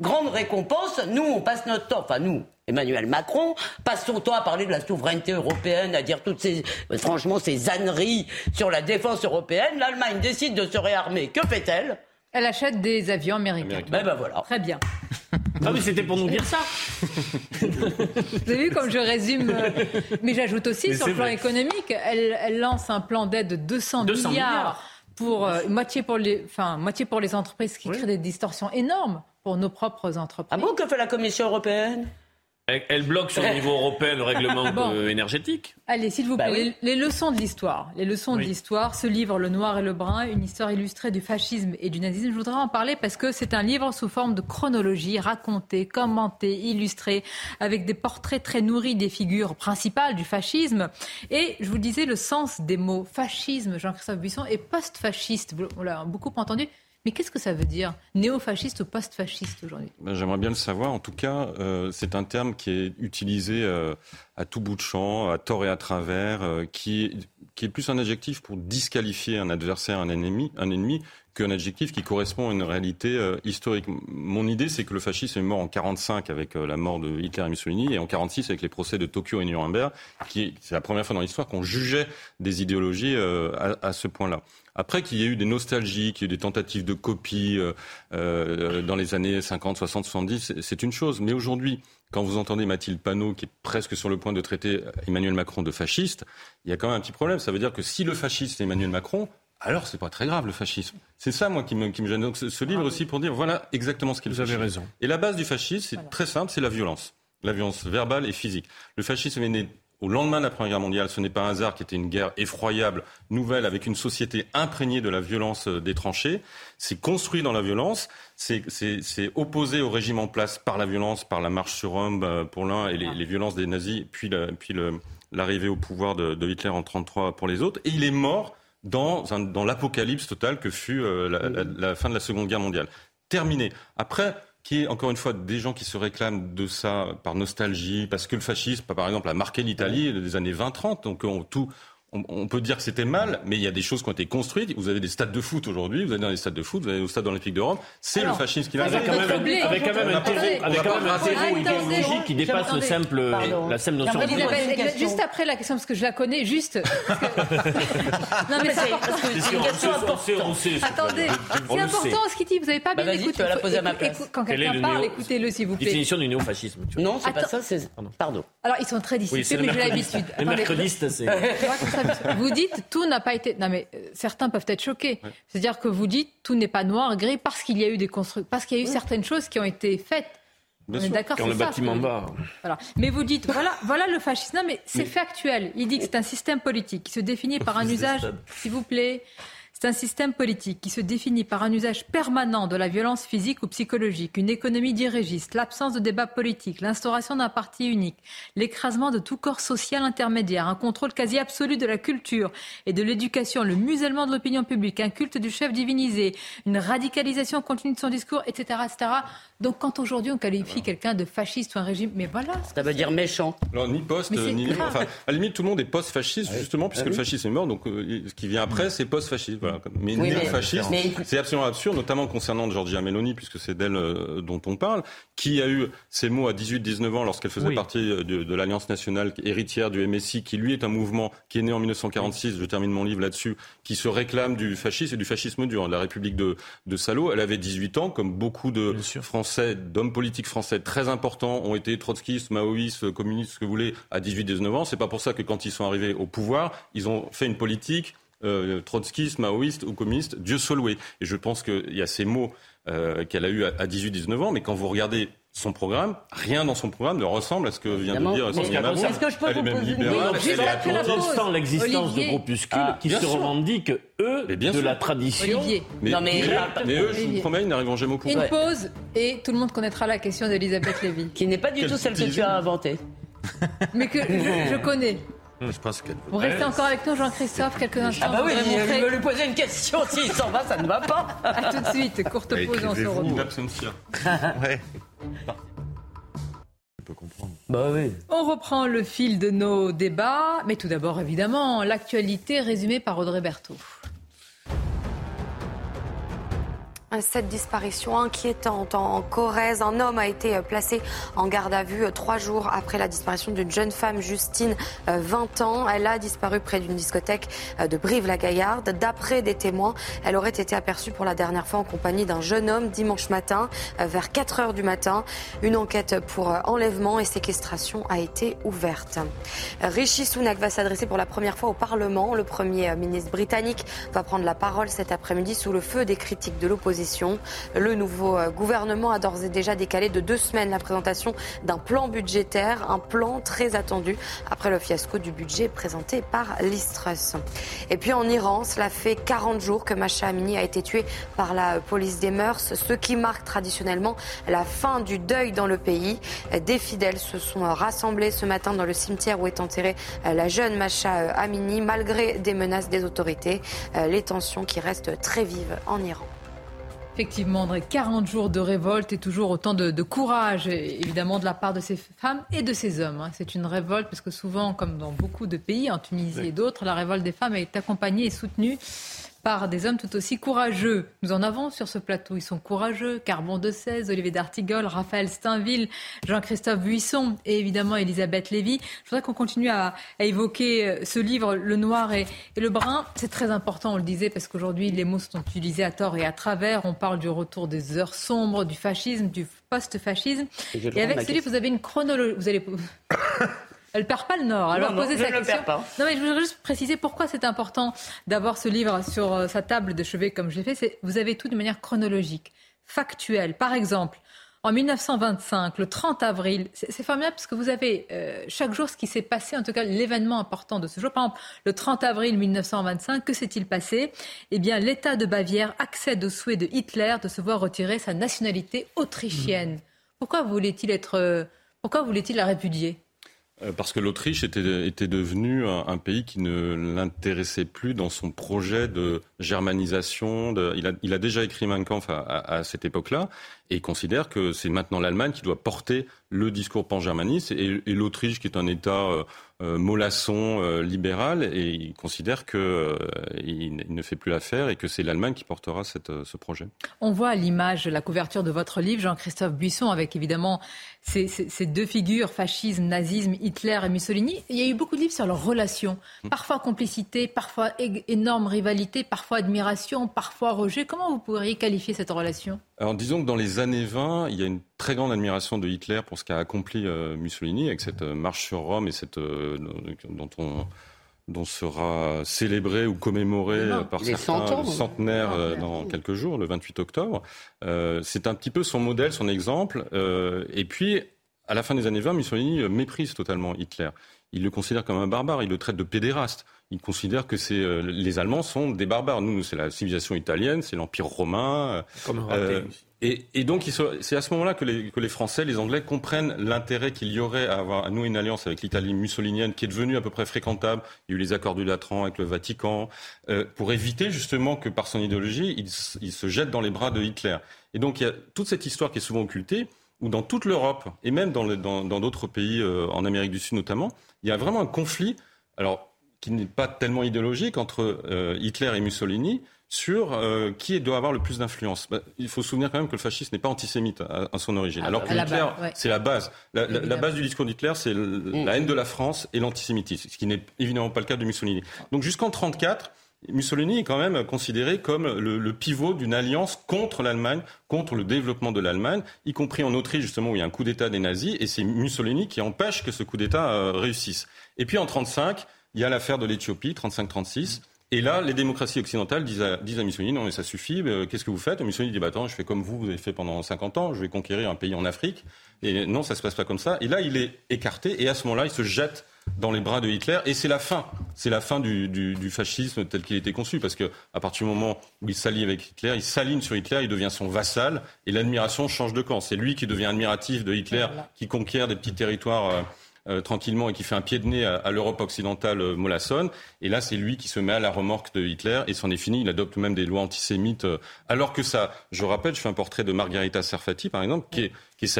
grande récompense, nous on passe notre temps, enfin nous, Emmanuel Macron passe son temps à parler de la souveraineté européenne, à dire toutes ces, franchement, ces âneries sur la défense européenne. L'Allemagne décide de se réarmer. Que fait-elle? Elle achète des avions américains. Ben, ben voilà. Très bien. Ah oui, c'était pour nous dire ça. Vous avez vu comme je résume euh, Mais j'ajoute aussi sur le plan économique, elle, lance un plan d'aide de 200, milliards, pour euh, moitié pour les, enfin moitié pour les entreprises, qui créent des distorsions énormes pour nos propres entreprises. Ah bon que fait la Commission européenne? Elle bloque sur le niveau européen le règlement énergétique. Allez, s'il vous bah plaît, les, leçons de l'histoire. Les leçons de l'histoire, ce livre, Le Noir et le Brun, une histoire illustrée du fascisme et du nazisme. Je voudrais en parler parce que c'est un livre sous forme de chronologie, raconté, commenté, illustré, avec des portraits très nourris des figures principales du fascisme. Et je vous disais le sens des mots fascisme, Jean-Christophe Buisson, et post-fasciste. On l'a beaucoup entendu. Mais qu'est-ce que ça veut dire Néo-fasciste ou post-fasciste aujourd'hui? Ben, J'aimerais bien le savoir. En tout cas, euh, c'est un terme qui est utilisé euh, à tout bout de champ, à tort et à travers, euh, qui, est plus un adjectif pour disqualifier un adversaire, un ennemi, un ennemi qu'un adjectif qui correspond à une réalité historique. Mon idée, c'est que le fascisme est mort en 45 avec la mort de Hitler et Mussolini et en 46 avec les procès de Tokyo et Nuremberg, qui c'est la première fois dans l'histoire qu'on jugeait des idéologies à ce point-là. Après qu'il y ait eu des nostalgies, qu'il y ait eu des tentatives de copie euh, euh, dans les années 50, 60, 70, c'est une chose. Mais aujourd'hui, quand vous entendez Mathilde Panot, qui est presque sur le point de traiter Emmanuel Macron de fasciste, il y a quand même un petit problème. Ça veut dire que si le fasciste est Emmanuel Macron, alors c'est pas très grave le fascisme. C'est ça moi qui me, qui me gêne. Donc ce, livre ah aussi pour dire voilà exactement ce qu'il Vous avez raison. Et la base du fascisme, c'est très simple, c'est la violence. La violence verbale et physique. Le fascisme est né au lendemain de la Première Guerre mondiale, ce n'est pas un hasard qui était une guerre effroyable, nouvelle, avec une société imprégnée de la violence euh, des tranchées. C'est construit dans la violence, c'est opposé au régime en place par la violence, par la marche sur Rome euh, pour l'un et les, violences des nazis, puis, puis l'arrivée au pouvoir de, Hitler en 1933 pour les autres. Et il est mort dans, dans l'apocalypse totale que fut la, la, fin de la Seconde Guerre mondiale. Terminé. Après, qui est encore une fois des gens qui se réclament de ça par nostalgie, parce que le fascisme, par exemple, a marqué l'Italie des années 20-30, donc on, tout, on, peut dire que c'était mal, mais il y a des choses qui ont été construites. Vous avez des stades de foot aujourd'hui, vous avez dans les stades de foot, vous avez au stade olympique de Rome. C'est le fascisme qui l'a avec, quand même un terreau, avec quand même un terreau idéologique qui dépasse le simple, la simple notion de Juste après la question, parce que je la connais, juste. non, mais c'est importante. Attendez, c'est important ce qu'il dit. Vous n'avez pas bien écouté. Quand quelqu'un parle, écoutez-le, s'il vous plaît. Définition du néofascisme. Non, c'est pas ça, c'est. Pardon. Alors, ils sont très disciplinés, mais j'ai l'habitude. Les mercredistes, c'est. Vous dites tout n'a pas été. Non, mais euh, certains peuvent être choqués. C'est-à-dire que vous dites tout n'est pas noir, gris, parce qu'il y a eu des constructions, parce qu'il y a eu certaines choses qui ont été faites. Bien sûr, d'accord, quand le bâtiment va. Voilà. Mais vous dites, voilà, voilà le fascisme. Non, mais c'est factuel. Il dit que c'est un système politique qui se définit par un usage, s'il vous plaît, c'est un système politique qui se définit par un usage permanent de la violence physique ou psychologique, une économie dirigiste, l'absence de débat politique, l'instauration d'un parti unique, l'écrasement de tout corps social intermédiaire, un contrôle quasi absolu de la culture et de l'éducation, le musellement de l'opinion publique, un culte du chef divinisé, une radicalisation continue de son discours, etc. etc. Donc quand aujourd'hui on qualifie quelqu'un de fasciste ou un régime, mais voilà. Ça veut dire méchant. Alors ni post, ni enfin, à la limite tout le monde est post-fasciste justement puisque ah le fascisme est mort, donc euh, ce qui vient après c'est post-fasciste. Mais oui, néo-fasciste, c'est absolument absurde, notamment concernant Giorgia Meloni, puisque c'est d'elle euh, dont on parle, qui a eu ces mots à 18-19 ans lorsqu'elle faisait partie euh, de, l'Alliance nationale héritière du MSI, qui lui est un mouvement qui est né en 1946, je termine mon livre là-dessus, qui se réclame du fascisme et du fascisme dur, de la République de, de Salo. Elle avait 18 ans, comme beaucoup de Français, d'hommes politiques français très importants ont été trotskistes, maoïstes, communistes, ce que vous voulez, à 18-19 ans. C'est pas pour ça que quand ils sont arrivés au pouvoir, ils ont fait une politique euh, trotskiste, maoïste ou communiste, Dieu soit loué. Et je pense qu'il y a ces mots euh, qu'elle a eu à, 18-19 ans, mais quand vous regardez son programme, rien dans son programme ne ressemble à ce que vient de dire Sonia Mabrouk. Est-ce que je peux vous poser une l'existence de groupuscules ah, qui se revendiquent, eux, de la tradition. Mais, non, mais, mais, eux, je vous promets, ils n'arriveront jamais au pouvoir. Une pause, et tout le monde connaîtra la question d'Elisabeth Lévy. Qui n'est pas du tout celle que tu as inventée. Mais que je connais. Je pense qu'elle Vous restez encore avec nous, Jean-Christophe, quelques instants. Ah bah oui, il veut lui poser une question. S'il s'en va, ça ne va pas. A tout de suite, courte pause, on se retrouve. ouais. Je peux comprendre. Bah oui. On reprend le fil de nos débats, mais tout d'abord, évidemment, l'actualité résumée par Audrey Berthaud. Cette disparition inquiétante en Corrèze, un homme a été placé en garde à vue trois jours après la disparition d'une jeune femme, Justine, 20 ans. Elle a disparu près d'une discothèque de Brive-la-Gaillarde. D'après des témoins, elle aurait été aperçue pour la dernière fois en compagnie d'un jeune homme dimanche matin, vers 4 heures du matin. Une enquête pour enlèvement et séquestration a été ouverte. Rishi Sunak va s'adresser pour la première fois au Parlement. Le Premier ministre britannique va prendre la parole cet après-midi sous le feu des critiques de l'opposition le nouveau euh, gouvernement a d'ores et déjà décalé de deux semaines la présentation d'un plan budgétaire, un plan très attendu après le fiasco du budget présenté par l'Istrus. Et puis en Iran, cela fait 40 jours que Masha Amini a été tuée par la police des mœurs, ce qui marque traditionnellement la fin du deuil dans le pays. Des fidèles se sont rassemblés ce matin dans le cimetière où est enterrée la jeune Masha Amini, malgré des menaces des autorités. Les tensions qui restent très vives en Iran. Effectivement, André, 40 jours de révolte et toujours autant de, courage, évidemment, de la part de ces femmes et de ces hommes. Hein. C'est une révolte parce que souvent, comme dans beaucoup de pays, en Tunisie et d'autres, la révolte des femmes est accompagnée et soutenue par des hommes tout aussi courageux. Nous en avons sur ce plateau. Ils sont courageux. Carbon de 16, Olivier d'Artigol, Raphaël Steinville, Jean-Christophe Buisson et évidemment Elisabeth Lévy. Je voudrais qu'on continue à, évoquer euh, ce livre, Le Noir et, le Brun. C'est très important, on le disait, parce qu'aujourd'hui, les mots sont utilisés à tort et à travers. On parle du retour des heures sombres, du fascisme, du post-fascisme. Et, et avec ce livre, vous avez une chronologie. Vous allez. Elle perd pas le Nord. Alors poser sa question. Non, mais je voudrais juste préciser pourquoi c'est important d'avoir ce livre sur euh, sa table de chevet comme je l'ai fait. C'est vous avez tout de manière chronologique, factuelle. Par exemple, en 1925, le 30 avril, c'est formidable parce que vous avez euh, chaque jour ce qui s'est passé, en tout cas l'événement important de ce jour. Par exemple, le 30 avril 1925, que s'est-il passé? Eh bien, l'État de Bavière accède au souhait de Hitler de se voir retirer sa nationalité autrichienne. Pourquoi voulait-il être, euh, pourquoi voulait-il la répudier? Parce que l'Autriche était, était devenue un, pays qui ne l'intéressait plus dans son projet de germanisation. De, il, a, il, a, déjà écrit Mein Kampf à, à, à cette époque-là et il considère que c'est maintenant l'Allemagne qui doit porter le discours pan-germaniste et, et l'Autriche qui est un État euh, euh, mollasson euh, libéral et il considère qu'il euh, ne fait plus l'affaire et que c'est l'Allemagne qui portera cette, ce projet. On voit à l'image la couverture de votre livre, Jean-Christophe Buisson, avec évidemment ces, ces, ces, deux figures, fascisme, nazisme, Hitler et Mussolini. Il y a eu beaucoup de livres sur leurs relations, mm. parfois complicité, parfois énorme rivalité, parfois admiration, parfois rejet. Comment vous pourriez qualifier cette relation? Alors disons que dans les années 20, il y a une très grande admiration de Hitler pour ce qu'a accompli euh, Mussolini avec cette euh, marche sur Rome et cette euh, dont on dont sera célébré ou commémoré non, par certains centenaires euh, dans quelques jours, le 28 octobre. Euh, c'est un petit peu son modèle, son exemple. Euh, et puis, à la fin des années 20, Mussolini méprise totalement Hitler. Il le considère comme un barbare, il le traite de pédéraste il considère que c'est euh, les Allemands sont des barbares. Nous, c'est la civilisation italienne, c'est l'Empire romain. Euh, et, et, donc, c'est à ce moment-là que les, que les, Français, les Anglais comprennent l'intérêt qu'il y aurait à, avoir, à nouer une alliance avec l'Italie mussolinienne, qui est devenue à peu près fréquentable. Il y a eu les accords du Latran avec le Vatican, euh, pour éviter justement que par son idéologie, il, il, se jette dans les bras de Hitler. Et donc, il y a toute cette histoire qui est souvent occultée, où dans toute l'Europe, et même dans d'autres dans, pays, euh, en Amérique du Sud notamment, il y a vraiment un conflit. Alors, qui n'est pas tellement idéologique entre euh, Hitler et Mussolini sur euh, qui doit avoir le plus d'influence. Bah, il faut se souvenir quand même que le fascisme n'est pas antisémite à, à son origine. Ah, alors que Hitler, ouais. c'est la base. La, la, la, base du discours d'Hitler, c'est mm. la haine de la France et l'antisémitisme, ce qui n'est évidemment pas le cas de Mussolini. Donc jusqu'en 1934, Mussolini est quand même considéré comme le, le pivot d'une alliance contre l'Allemagne, contre le développement de l'Allemagne, y compris en Autriche justement où il y a un coup d'État des nazis, et c'est Mussolini qui empêche que ce coup d'État euh, réussisse. Et puis en 1935, il y a l'affaire de l'Éthiopie, 35-36. Et là, les démocraties occidentales disent à, disent à Mussolini, non mais ça suffit, euh, qu'est-ce que vous faites? Et Mussolini dit, bah attends, je fais comme vous, vous avez fait pendant 50 ans, je vais conquérir un pays en Afrique. Et non, ça se passe pas comme ça. Et là, il est écarté, et à ce moment-là, il se jette dans les bras de Hitler, et c'est la fin. C'est la fin du, du, du fascisme tel qu'il était conçu, parce que à partir du moment où il s'allie avec Hitler, il s'aligne sur Hitler, il devient son vassal, et l'admiration change de camp. C'est lui qui devient admiratif de Hitler, qui conquiert des petits territoires. Euh, euh, tranquillement et qui fait un pied de nez à, à l'Europe occidentale euh. Et là, c'est lui qui se met à la remorque de Hitler et c'en est fini. Il adopte même des lois antisémites. Euh, alors que ça, je rappelle, je fais un portrait de Margarita Serfati, par exemple, qui est qui est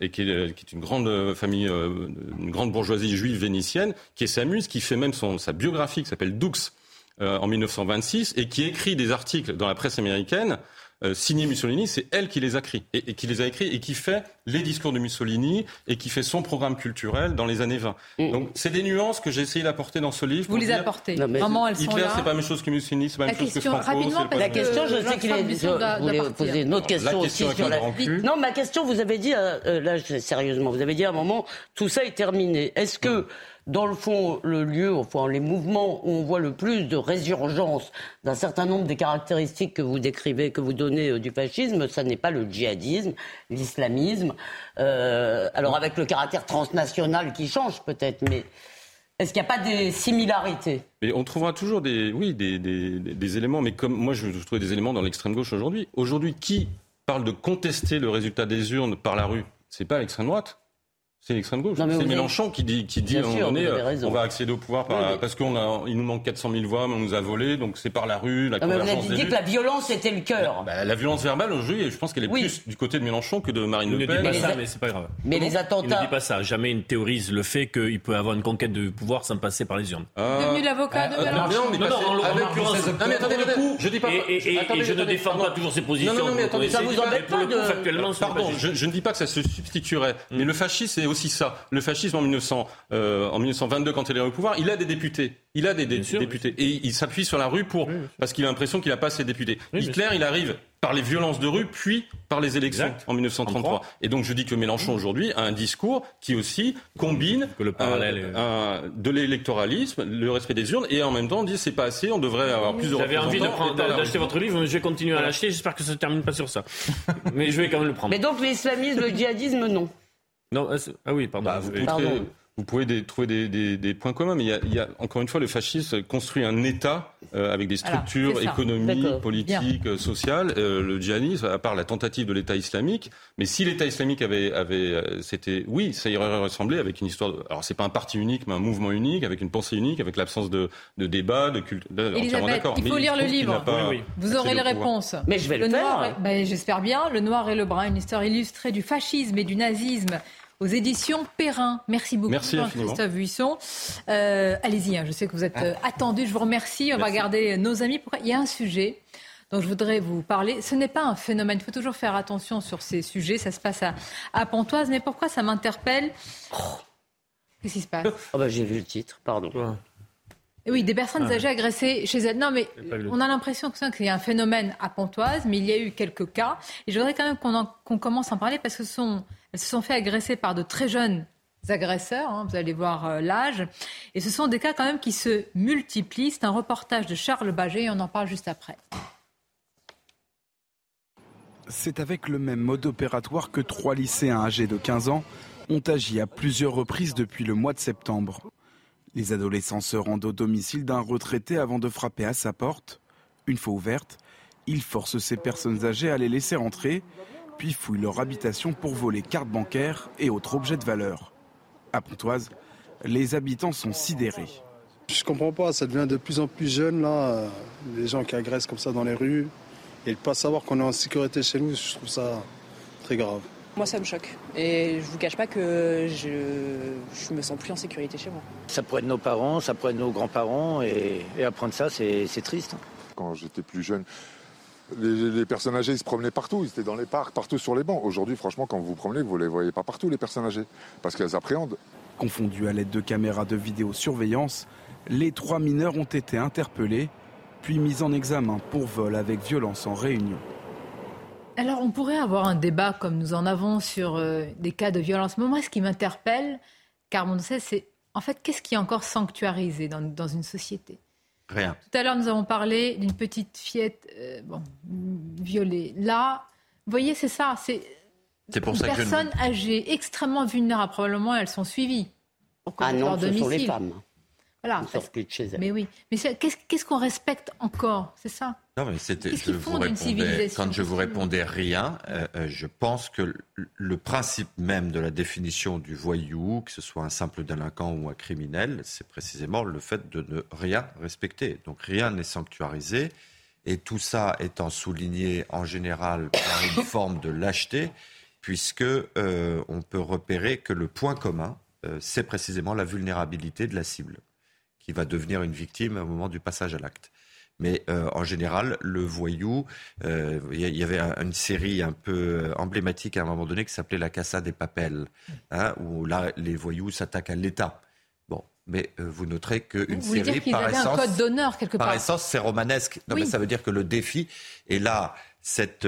et qui est, qui est une grande famille, euh, une grande bourgeoisie juive vénitienne, qui est sa muse, qui fait même son, sa biographie qui s'appelle Dux euh, en 1926 et qui écrit des articles dans la presse américaine euh, signé Mussolini, c'est elle qui les a écrits et, et, qui les a écrits et qui fait les discours de Mussolini et qui fait son programme culturel dans les années 20. Mm. Donc c'est des nuances que j'ai essayé d'apporter dans ce livre. Vous les apportez. Vraiment, elles Hitler, c'est pas la même chose que Mussolini, c'est pas la même chose que Franco. La question, je sais qu'il est. Vous voulez poser une autre question, question aussi sur la. Non, ma question, vous avez dit, euh, euh, là, sérieusement, vous avez dit à un moment, tout ça est terminé. Est-ce que dans le fond, le lieu, enfin, les mouvements où on voit le plus de résurgence d'un certain nombre des caractéristiques que vous décrivez, que vous donnez euh, du fascisme, ça n'est pas le djihadisme, l'islamisme. Euh, alors avec le caractère transnational qui change peut-être, mais est-ce qu'il n'y a pas des similarités? Mais on trouvera toujours des, oui, des, éléments, mais comme moi je, trouvais des éléments dans l'extrême gauche aujourd'hui. Aujourd'hui, qui parle de contester le résultat des urnes par la rue? C'est pas l'extrême droite. C'est l'extrême gauche. C'est Mélenchon avez... qui dit, qui dit à un moment donné, euh, on va accéder au pouvoir par, oui, parce qu'il nous manque 400 000 voix, mais on nous a volé, donc c'est par la rue, la non, convergence Vous avez dit que la violence était le cœur. Bah, la violence verbale, aujourd'hui, je pense qu'elle est oui. plus du côté de Mélenchon que de Marine Le Pen. Ne dis pas ça, mais c'est pas grave. Mais Comment les attentats. Il ne dit pas ça. Jamais il ne théorise le fait qu'il peut avoir une conquête de pouvoir sans passer par les urnes. Euh... Devenu l'avocat de Mélenchon. Non, non, avec Non, mais attendez, je dis pas. Et je ne défends pas toujours ses positions. Non, non, mais attendez, ça vous embête pas pardon, je ne dis pas que ça se substituerait, mais le fascisme, c'est aussi ça. Le fascisme en, 1900, euh, en 1922, quand il est au pouvoir, il a des députés. Il a des, des sûr, députés. Et il s'appuie sur la rue pour, oui, parce qu'il a l'impression qu'il n'a pas assez de députés. Oui, Hitler, il arrive par les violences de rue, puis par les élections exact. en 1933. Et donc je dis que Mélenchon aujourd'hui a un discours qui aussi combine que le parallèle euh, un, de l'électoralisme, le respect des urnes, et en même temps on dit c'est pas assez, on devrait avoir plus de J'avais envie d'acheter votre livre, mais je vais continuer à l'acheter. J'espère que ça ne termine pas sur ça. mais je vais quand même le prendre. Mais donc l'islamisme, le djihadisme, non. Non, ah oui, pardon. Bah, vous, pouvez trouver des, points communs, mais il y, a, encore une fois, le fascisme construit un État euh, avec des structures économiques, politiques, euh, sociales. Euh, le djihadisme, à part la tentative de l'État islamique, mais si l'État islamique avait, avait c'était, oui, ça y aurait ressemblé avec une histoire. De, alors c'est pas un parti unique, mais un mouvement unique, avec une pensée unique, avec l'absence de, de débat, de culte. Elisabeth, il faut lire le livre. Vous aurez les réponses. Mais je vais le, faire. Ben, j'espère bien. Le noir et le brun, une histoire illustrée du fascisme et du nazisme aux éditions Perrin. Merci beaucoup, Merci Christophe Buisson. Euh, allez-y, hein, je sais que vous êtes euh, attendu. Je vous remercie. On va garder nos amis. Pourquoi Il y a un sujet dont je voudrais vous parler. Ce n'est pas un phénomène. Il faut toujours faire attention sur ces sujets. Ça se passe à, Pontoise. Mais pourquoi ça m'interpelle Qu'est-ce qui se passe oh bah, J'ai vu le titre, pardon. Oui, des personnes ah. âgées agressées chez elles. Non, mais on a l'impression qu'il y a un phénomène à Pontoise, mais il y a eu quelques cas. Et je voudrais quand même qu'on commence à en parler parce que ce sont elles se sont fait agresser par de très jeunes agresseurs, hein, vous allez voir euh, l'âge. Et ce sont des cas quand même qui se multiplient. C'est un reportage de Charles Baget et on en parle juste après. C'est avec le même mode opératoire que trois lycéens âgés de 15 ans ont agi à plusieurs reprises depuis le mois de septembre. Les adolescents se rendent au domicile d'un retraité avant de frapper à sa porte. Une fois ouverte, ils forcent ces personnes âgées à les laisser entrer puis fouillent leur habitation pour voler cartes bancaires et autres objets de valeur. À Pontoise, les habitants sont sidérés. Je comprends pas, ça devient de plus en plus jeune là, les gens qui agressent comme ça dans les rues. Et ne pas savoir qu'on est en sécurité chez nous, je trouve ça très grave. Moi, ça me choque. Et je vous cache pas que je, je me sens plus en sécurité chez moi. Ça pourrait être nos parents, ça pourrait être nos grands-parents. Et, et apprendre ça, c'est triste. Quand j'étais plus jeune, les, personnes âgées, ils se promenaient partout, ils étaient dans les parcs, partout sur les bancs. Aujourd'hui, franchement, quand vous vous promenez, vous ne les voyez pas partout, les personnes âgées, parce qu'elles appréhendent. Confondus à l'aide de caméras de vidéosurveillance, les trois mineurs ont été interpellés, puis mis en examen pour vol avec violence en réunion. Alors, on pourrait avoir un débat comme nous en avons sur euh, des cas de violence. Mais moi, ce qui m'interpelle, car on sait, c'est en fait, qu'est-ce qui est encore sanctuarisé dans une société? Tout à l'heure, nous avons parlé d'une petite fillette euh, bon, violée. Là, vous voyez, c'est ça. C'est une personne âgée, extrêmement vulnérable. Probablement, elles sont suivies. Ah non, ce sont les femmes. Voilà. Mais oui. Mais qu'est-ce qu'on respecte encore C'est ça? Non, mais c'était. Je vous répondais, quand je vous répondais rien, euh, euh, je pense que le principe même de la définition du voyou, que ce soit un simple délinquant ou un criminel, c'est précisément le fait de ne rien respecter. Donc rien n'est sanctuarisé. Et tout ça étant souligné en général par une forme de lâcheté, puisque euh, on peut repérer que le point commun, c'est précisément la vulnérabilité de la cible qui va devenir une victime au moment du passage à l'acte. Mais euh, en général, le voyou, il euh, y, avait une série un peu euh, emblématique à un moment donné qui s'appelait La Casa des Papels, hein, où là, les voyous s'attaquent à l'État. Bon, mais vous noterez qu'une série, par essence, un code d'honneur quelque part. Par essence, c'est romanesque. Non, mais ça veut dire que le défi est là, cette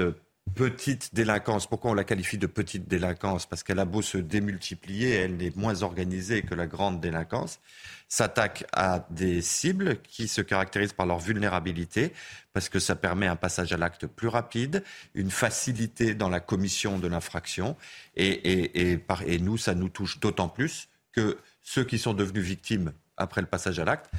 petite délinquance. Pourquoi on la qualifie de petite délinquance? Parce qu'elle a beau se démultiplier, elle est moins organisée que la grande délinquance s'attaque à des cibles qui se caractérisent par leur vulnérabilité, parce que ça permet un passage à l'acte plus rapide, une facilité dans la commission de l'infraction, et, et, nous, ça nous touche d'autant plus que ceux qui sont devenus victimes après le passage à l'acte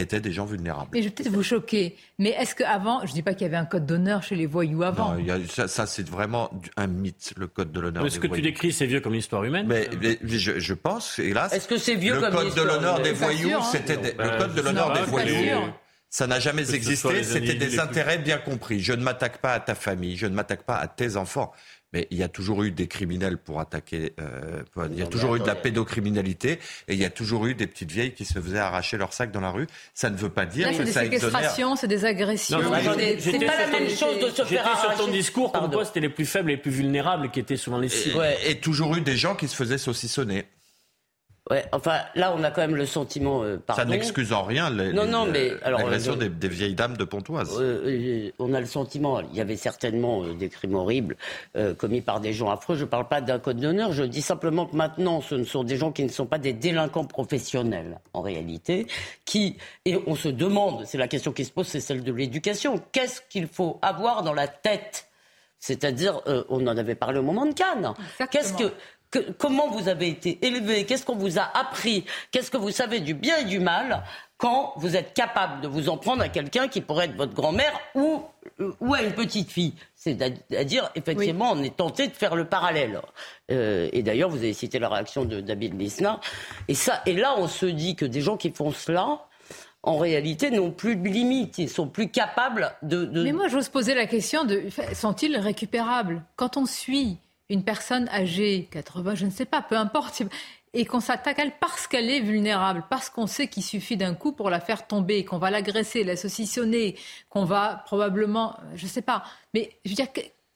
étaient des gens vulnérables. Mais je vais peut-être vous choquer, mais est-ce qu'avant, je ne dis pas qu'il y avait un code d'honneur chez les voyous avant Non, ça, c'est vraiment un mythe, le code de l'honneur. Est-ce que tu décris, c'est vieux comme l'histoire humaine mais, je, pense, hélas. Est-ce que c'est vieux le code de l'honneur des voyous, c'était le ben, code de l'honneur des voyous. Ça n'a jamais existé, c'était des intérêts bien compris. Je ne m'attaque pas à ta famille, je ne m'attaque pas à tes enfants. Mais il y a toujours eu des criminels pour attaquer. Euh, il y a toujours eu de la pédocriminalité et il y a toujours eu des petites vieilles qui se faisaient arracher leur sac dans la rue. Ça ne veut pas dire que ça exonère. C'est des séquestrations, c'est des agressions. C'est pas la même chose de se faire arracher. sur ton discours comme quoi c'était les plus faibles et les plus vulnérables qui étaient souvent les cibles. Et, et toujours eu des gens qui se faisaient saucissonner. Ouais, enfin, là, on a quand même le sentiment. Euh, ça n'excuse en rien l'agression des, des, vieilles dames de Pontoise. Euh, euh, on a le sentiment, il y avait certainement des crimes horribles commis par des gens affreux. Je ne parle pas d'un code d'honneur, je dis simplement que maintenant, ce ne sont des gens qui ne sont pas des délinquants professionnels, en réalité, qui. Et on se demande, c'est la question qui se pose, c'est celle de l'éducation. Qu'est-ce qu'il faut avoir dans la tête? C'est-à-dire, on en avait parlé au moment de Cannes. Qu'est-ce que comment vous avez été élevé, qu'est-ce qu'on vous a appris, qu'est-ce que vous savez du bien et du mal quand vous êtes capable de vous en prendre à quelqu'un qui pourrait être votre grand-mère ou, ou à une petite fille. C'est-à-dire, effectivement, on est tenté de faire le parallèle. Euh, et d'ailleurs, vous avez cité la réaction de David Lisna. Et, ça, et là, on se dit que des gens qui font cela, en réalité, n'ont plus de limites. Ils sont plus capables de. de... Mais moi, j'ose poser la question de sont-ils récupérables? Quand on suit une personne âgée, 80, je ne sais pas, peu importe, et qu'on s'attaque à elle parce qu'elle est vulnérable, parce qu'on sait qu'il suffit d'un coup pour la faire tomber, qu'on va l'agresser, la saucissonner, qu'on va probablement, je ne sais pas, mais je veux dire,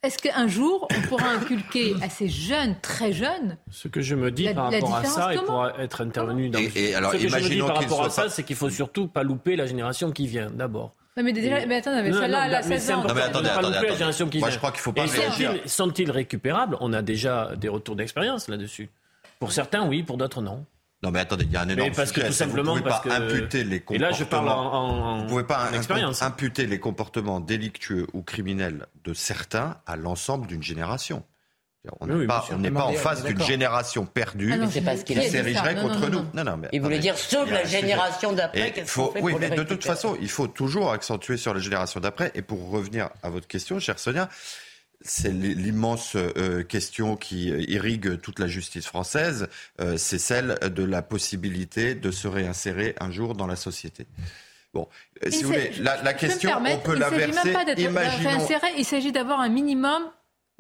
est-ce qu'un jour, on pourra inculquer à ces jeunes, très jeunes, ce que je me dis par rapport à ça, et pour être intervenu dans et, alors, ce que je me dis par rapport à ça, pas... c'est qu'il faut surtout pas louper la génération qui vient d'abord. Non mais déjà, mais attendez, mais celle-là, elle a 16 ans. Non mais attendez, attendez, attendez. Moi, je crois qu'il faut pas réagir. Sont-ils récupérables? On a déjà des retours d'expérience là-dessus. Pour certains, oui, pour d'autres, non. Non mais attendez, il y a un énorme mais parce que tout simplement vous pouvez parce pas que... imputer les comportements. Et là, je parle en, en vous pouvez pas expérience. imputer les comportements délictueux ou criminels de certains à l'ensemble d'une génération. On n'est oui, pas, on n'est pas en face d'une génération perdue ah qui s'érigerait contre nous. Non, non, mais, il voulait dire sur la génération d'après. Faut, oui, mais de toute façon, il faut toujours accentuer sur la génération d'après. Et pour revenir à votre question, chère Sonia, c'est l'immense euh, question qui irrigue toute la justice française, euh, c'est celle de la possibilité de se réinsérer un jour dans la société. Bon, euh, si vous voulez, la, la question, on peut la verser. Il ne s'agit même pas d'être réinséré, il s'agit d'avoir un minimum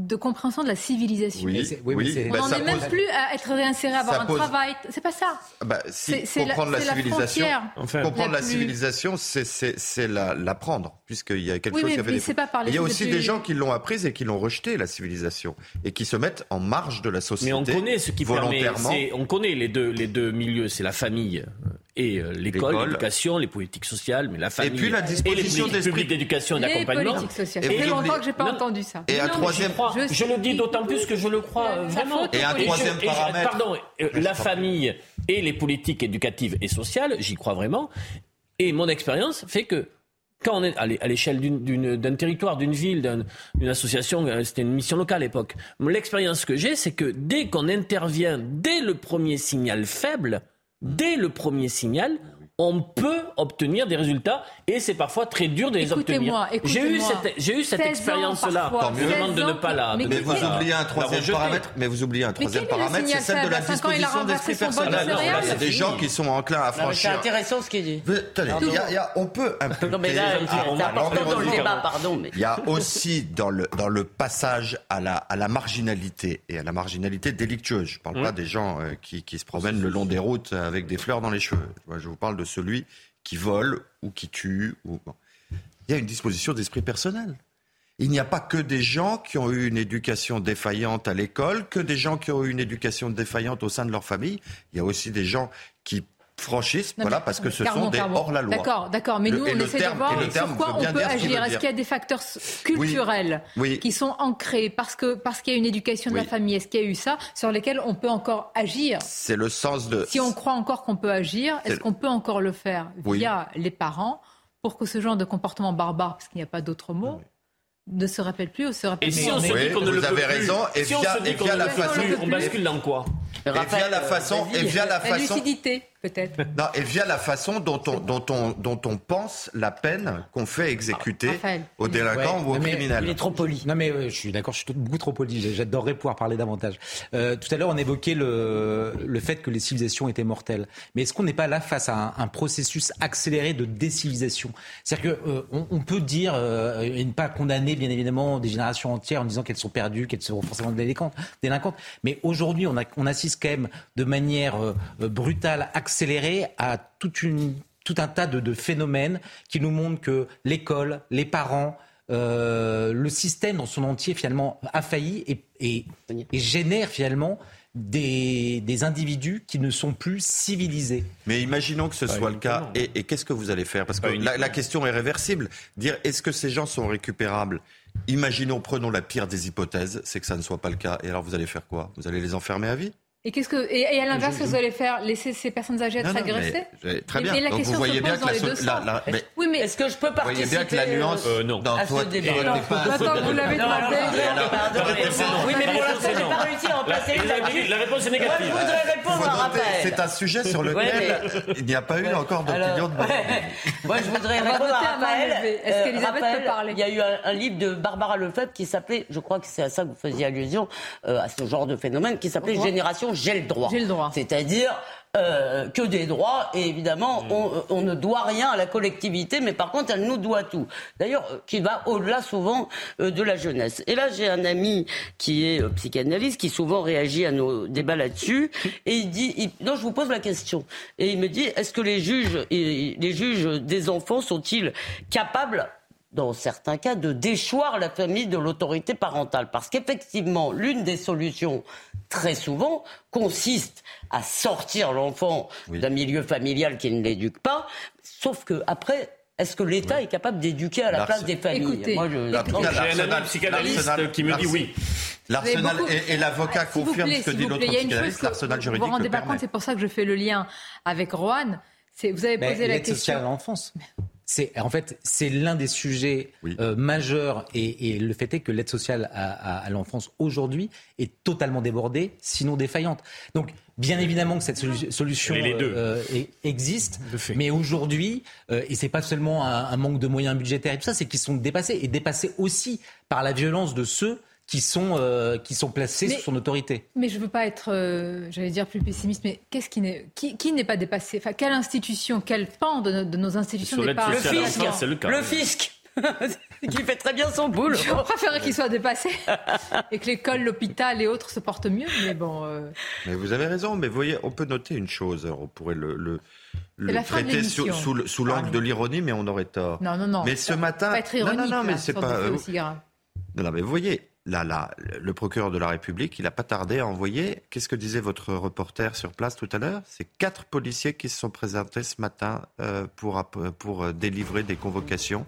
de compréhension de la civilisation. Oui, oui, oui, on n'en est même plus à être réinséré, à avoir un travail. C'est pas ça. Bah, si, comprendre la, la, civilisation, enfin, comprendre la, la plus... civilisation, c'est l'apprendre, puisqu'il y a quelque oui, chose mais, qui avait mais des... pas par Il y a aussi des gens qui l'ont apprise et qui l'ont rejetée, la civilisation, et qui se mettent en marge de la société. Mais on connaît ce qui volontairement. permet. On connaît les deux, les deux milieux, c'est la famille et euh, l'école, l'éducation, les politiques sociales, mais la famille. Et puis la disposition d'esprit d'éducation et d'accompagnement. Et, et longtemps que j'ai pas non, entendu ça. Et un troisième. Je, je, le dis d'autant plus que je le crois vraiment. Et un troisième et paramètre. pardon, euh, la famille et les politiques éducatives et sociales, j'y crois vraiment. Et mon expérience fait que quand on est à l'échelle d'un territoire, d'une ville, d'une association, euh, c'était une mission locale à l'époque. L'expérience que j'ai, c'est que dès qu'on intervient, dès le premier signal faible, dès le premier signal, on peut obtenir des résultats et c'est parfois très dur de les obtenir. J'ai eu cette, j'ai eu cette expérience-là. Je demande de ne pas la. Mais, vous oubliez un troisième paramètre. Mais vous oubliez un troisième paramètre, c'est celle de la disposition d'esprit personnel. Il y a des gens qui sont enclins à franchir. C'est intéressant ce qu'il dit. Attendez, on peut un peu. Non mais là, c'est important dans le débat, pardon. Il y a aussi dans le dans le passage à la à la marginalité et à la marginalité délictueuse. Je parle pas des gens qui qui se promènent le long des routes avec des fleurs dans les cheveux. Je vous parle de celui qui vole ou qui tue. Ou... Il y a une disposition d'esprit personnel. Il n'y a pas que des gens qui ont eu une éducation défaillante à l'école, que des gens qui ont eu une éducation défaillante au sein de leur famille. Il y a aussi des gens qui franchissent, voilà, parce que ce sont des hors-la-loi. D'accord, d'accord, mais nous, on essaie de voir sur quoi on peut agir. Est-ce qu'il y a des facteurs culturels oui, oui. qui sont ancrés parce que parce qu'il y a une éducation de oui. la famille? Est-ce qu'il y a eu ça sur lesquels on peut encore agir? C'est le sens de... Si on croit encore qu'on peut agir, est-ce qu'on peut encore le faire via les parents pour que ce genre de comportement barbare, parce qu'il n'y a pas d'autre mot, ne se rappelle plus ou se rappelle Et si on se dit qu'on ne le vous avez plus, raison, et si via, la le façon... on bascule dans quoi? Et via la façon, et via la façon, La lucidité, peut-être. non, et via la façon dont on, dont on, dont on pense la peine qu'on fait exécuter Raphaël. aux délinquants ou aux criminels. Il est trop poli. Non mais euh, je suis d'accord, je suis beaucoup trop poli. J'adorerais pouvoir parler davantage. Euh, tout à l'heure, on évoquait le, le fait que les civilisations étaient mortelles. Mais est-ce qu'on n'est pas là face à un, un processus accéléré de décivilisation? C'est-à-dire qu'on euh, on peut dire euh, et ne pas condamner bien évidemment des générations entières en disant qu'elles sont perdues, qu'elles seront forcément délinquantes. délinquantes. Mais aujourd'hui, on, a, on assiste quand même de manière euh, brutale, accélérée à toute une tout un tas de, de, phénomènes qui nous montrent que l'école, les parents, euh, le système dans son entier finalement a failli et, et, et génère finalement des, des, individus qui ne sont plus civilisés. Mais imaginons que ce Pas soit le cas. Et, et qu'est-ce que vous allez faire? Parce que la, la question est réversible. Dire est-ce que ces gens sont récupérables? Imaginons, prenons la pire des hypothèses, c'est que ça ne soit pas le cas. Et alors vous allez faire quoi? Vous allez les enfermer à vie? Et qu'est-ce que et, et à l'inverse, vous allez faire? Laisser ces personnes âgées être Non, non, agressées? mais- Très bien. mais la Donc vous question voyez se bien pose que la, dans les so- deux la- sens. la- mais- Oui, mais est-ce que je peux participer Vous voyez bien que la nuance euh, non. dans à toi, ce débat. Attends, vous l'avez demandé. Oui, mais pour l'instant, j'ai pas réussi à en placer une. La réponse est Moi, négative. je voudrais répondre à Raphaël. C'est un sujet sur lequel il n'y a pas eu encore d'opinion de Moi, je voudrais répondre à Raphaël. Est-ce Euh, qu'Elisabeth peut parler? Il y a eu un, livre de Barbara Lefebvre qui s'appelait, je crois que c'est à ça que vous faisiez allusion, euh, à ce genre de phénomène, qui s'appelait. Génération J'ai le droit. J'ai le droit. C'est-à-dire euh, que des droits, et évidemment, Mm. on, on ne doit rien à la collectivité, mais par contre, elle nous doit tout. D'ailleurs, euh, qui va au-delà souvent euh, de la jeunesse. Et là, j'ai un ami qui est euh, psychanalyste, qui souvent réagit à nos débats là-dessus, et il dit, il- non, je vous pose la question, et il me dit, est-ce que les juges, et les juges des enfants sont-ils capables dans certains cas, de déchoir la famille de l'autorité parentale. Parce qu'effectivement, l'une des solutions, très souvent, consiste à sortir l'enfant d'un milieu familial qui ne l'éduque pas, sauf que après, est-ce que l'État est capable d'éduquer à la place des familles Écoutez, Moi, je- J'ai un psychanalyste qui me dit oui. L'arsenal Vous et, et l'avocat vous confirment plaît, ce que dit vous l'autre plaît, il y a une psychanalyste, l'arsenal vous juridique vous rendez le pas compte, c'est pour ça que je fais le lien avec Rohan. C'est vous avez Mais posé la l'aide sociale à question. l'enfance. C'est en fait c'est l'un des sujets euh, majeurs et, et le fait est que l'aide sociale à, à- à l'enfance aujourd'hui est totalement débordée, sinon défaillante. Donc bien évidemment que cette solu- solution euh, existe, mais aujourd'hui euh, et c'est pas seulement un, un manque de moyens budgétaires et tout ça, c'est qu'ils sont dépassés et dépassés aussi par la violence de ceux qui sont euh, qui sont placés Mais- sous son autorité. Mais je veux pas être, euh, j'allais dire plus pessimiste, mais qu'est-ce qui n'est qui, qui n'est pas dépassé? Enfin, quelle institution, quel pan de, nos- de nos institutions n'est pas Le fisc, c'est le cas. le fisc, qui fait très bien son boulot. Je préférerais qu'il soit dépassé et que l'école, l'hôpital et autres se portent mieux. Mais bon, euh, Mais vous avez raison, mais vous voyez, on peut noter une chose, alors on pourrait le, le, le la fin de traiter sous, l'angle de l'ironie, mais on aurait tort. non, non, non. Mais ce Faut matin, pas être non, ironique. non, non, mais c'est pas. euh. Non, non, mais vous voyez, là, là, le procureur de la République, il n'a pas tardé à envoyer. Qu'est-ce que disait votre reporter sur place tout à l'heure? C'est quatre policiers qui se sont présentés ce matin euh, pour, app- pour euh, délivrer des convocations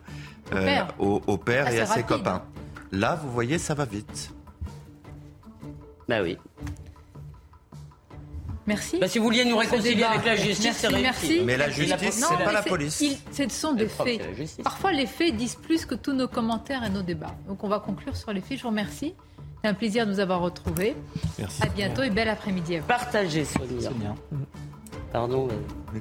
Au euh, père. au, au père Ah, et à ses copains. Là, vous voyez, ça va vite. Bah oui. Merci. Bah, si vous vouliez nous réconcilier avec la justice, Merci, c'est réussi. merci. Mais la justice, c'est pas la police. il- Ce sont des faits. Parfois, les faits disent plus que tous nos commentaires et nos débats. Donc, on va conclure sur les faits. Je vous remercie. C'est un plaisir de nous avoir retrouvés. Merci. À bientôt et bel après-midi à vous. Partagez, Sonia. Sonia. Pardon. Mais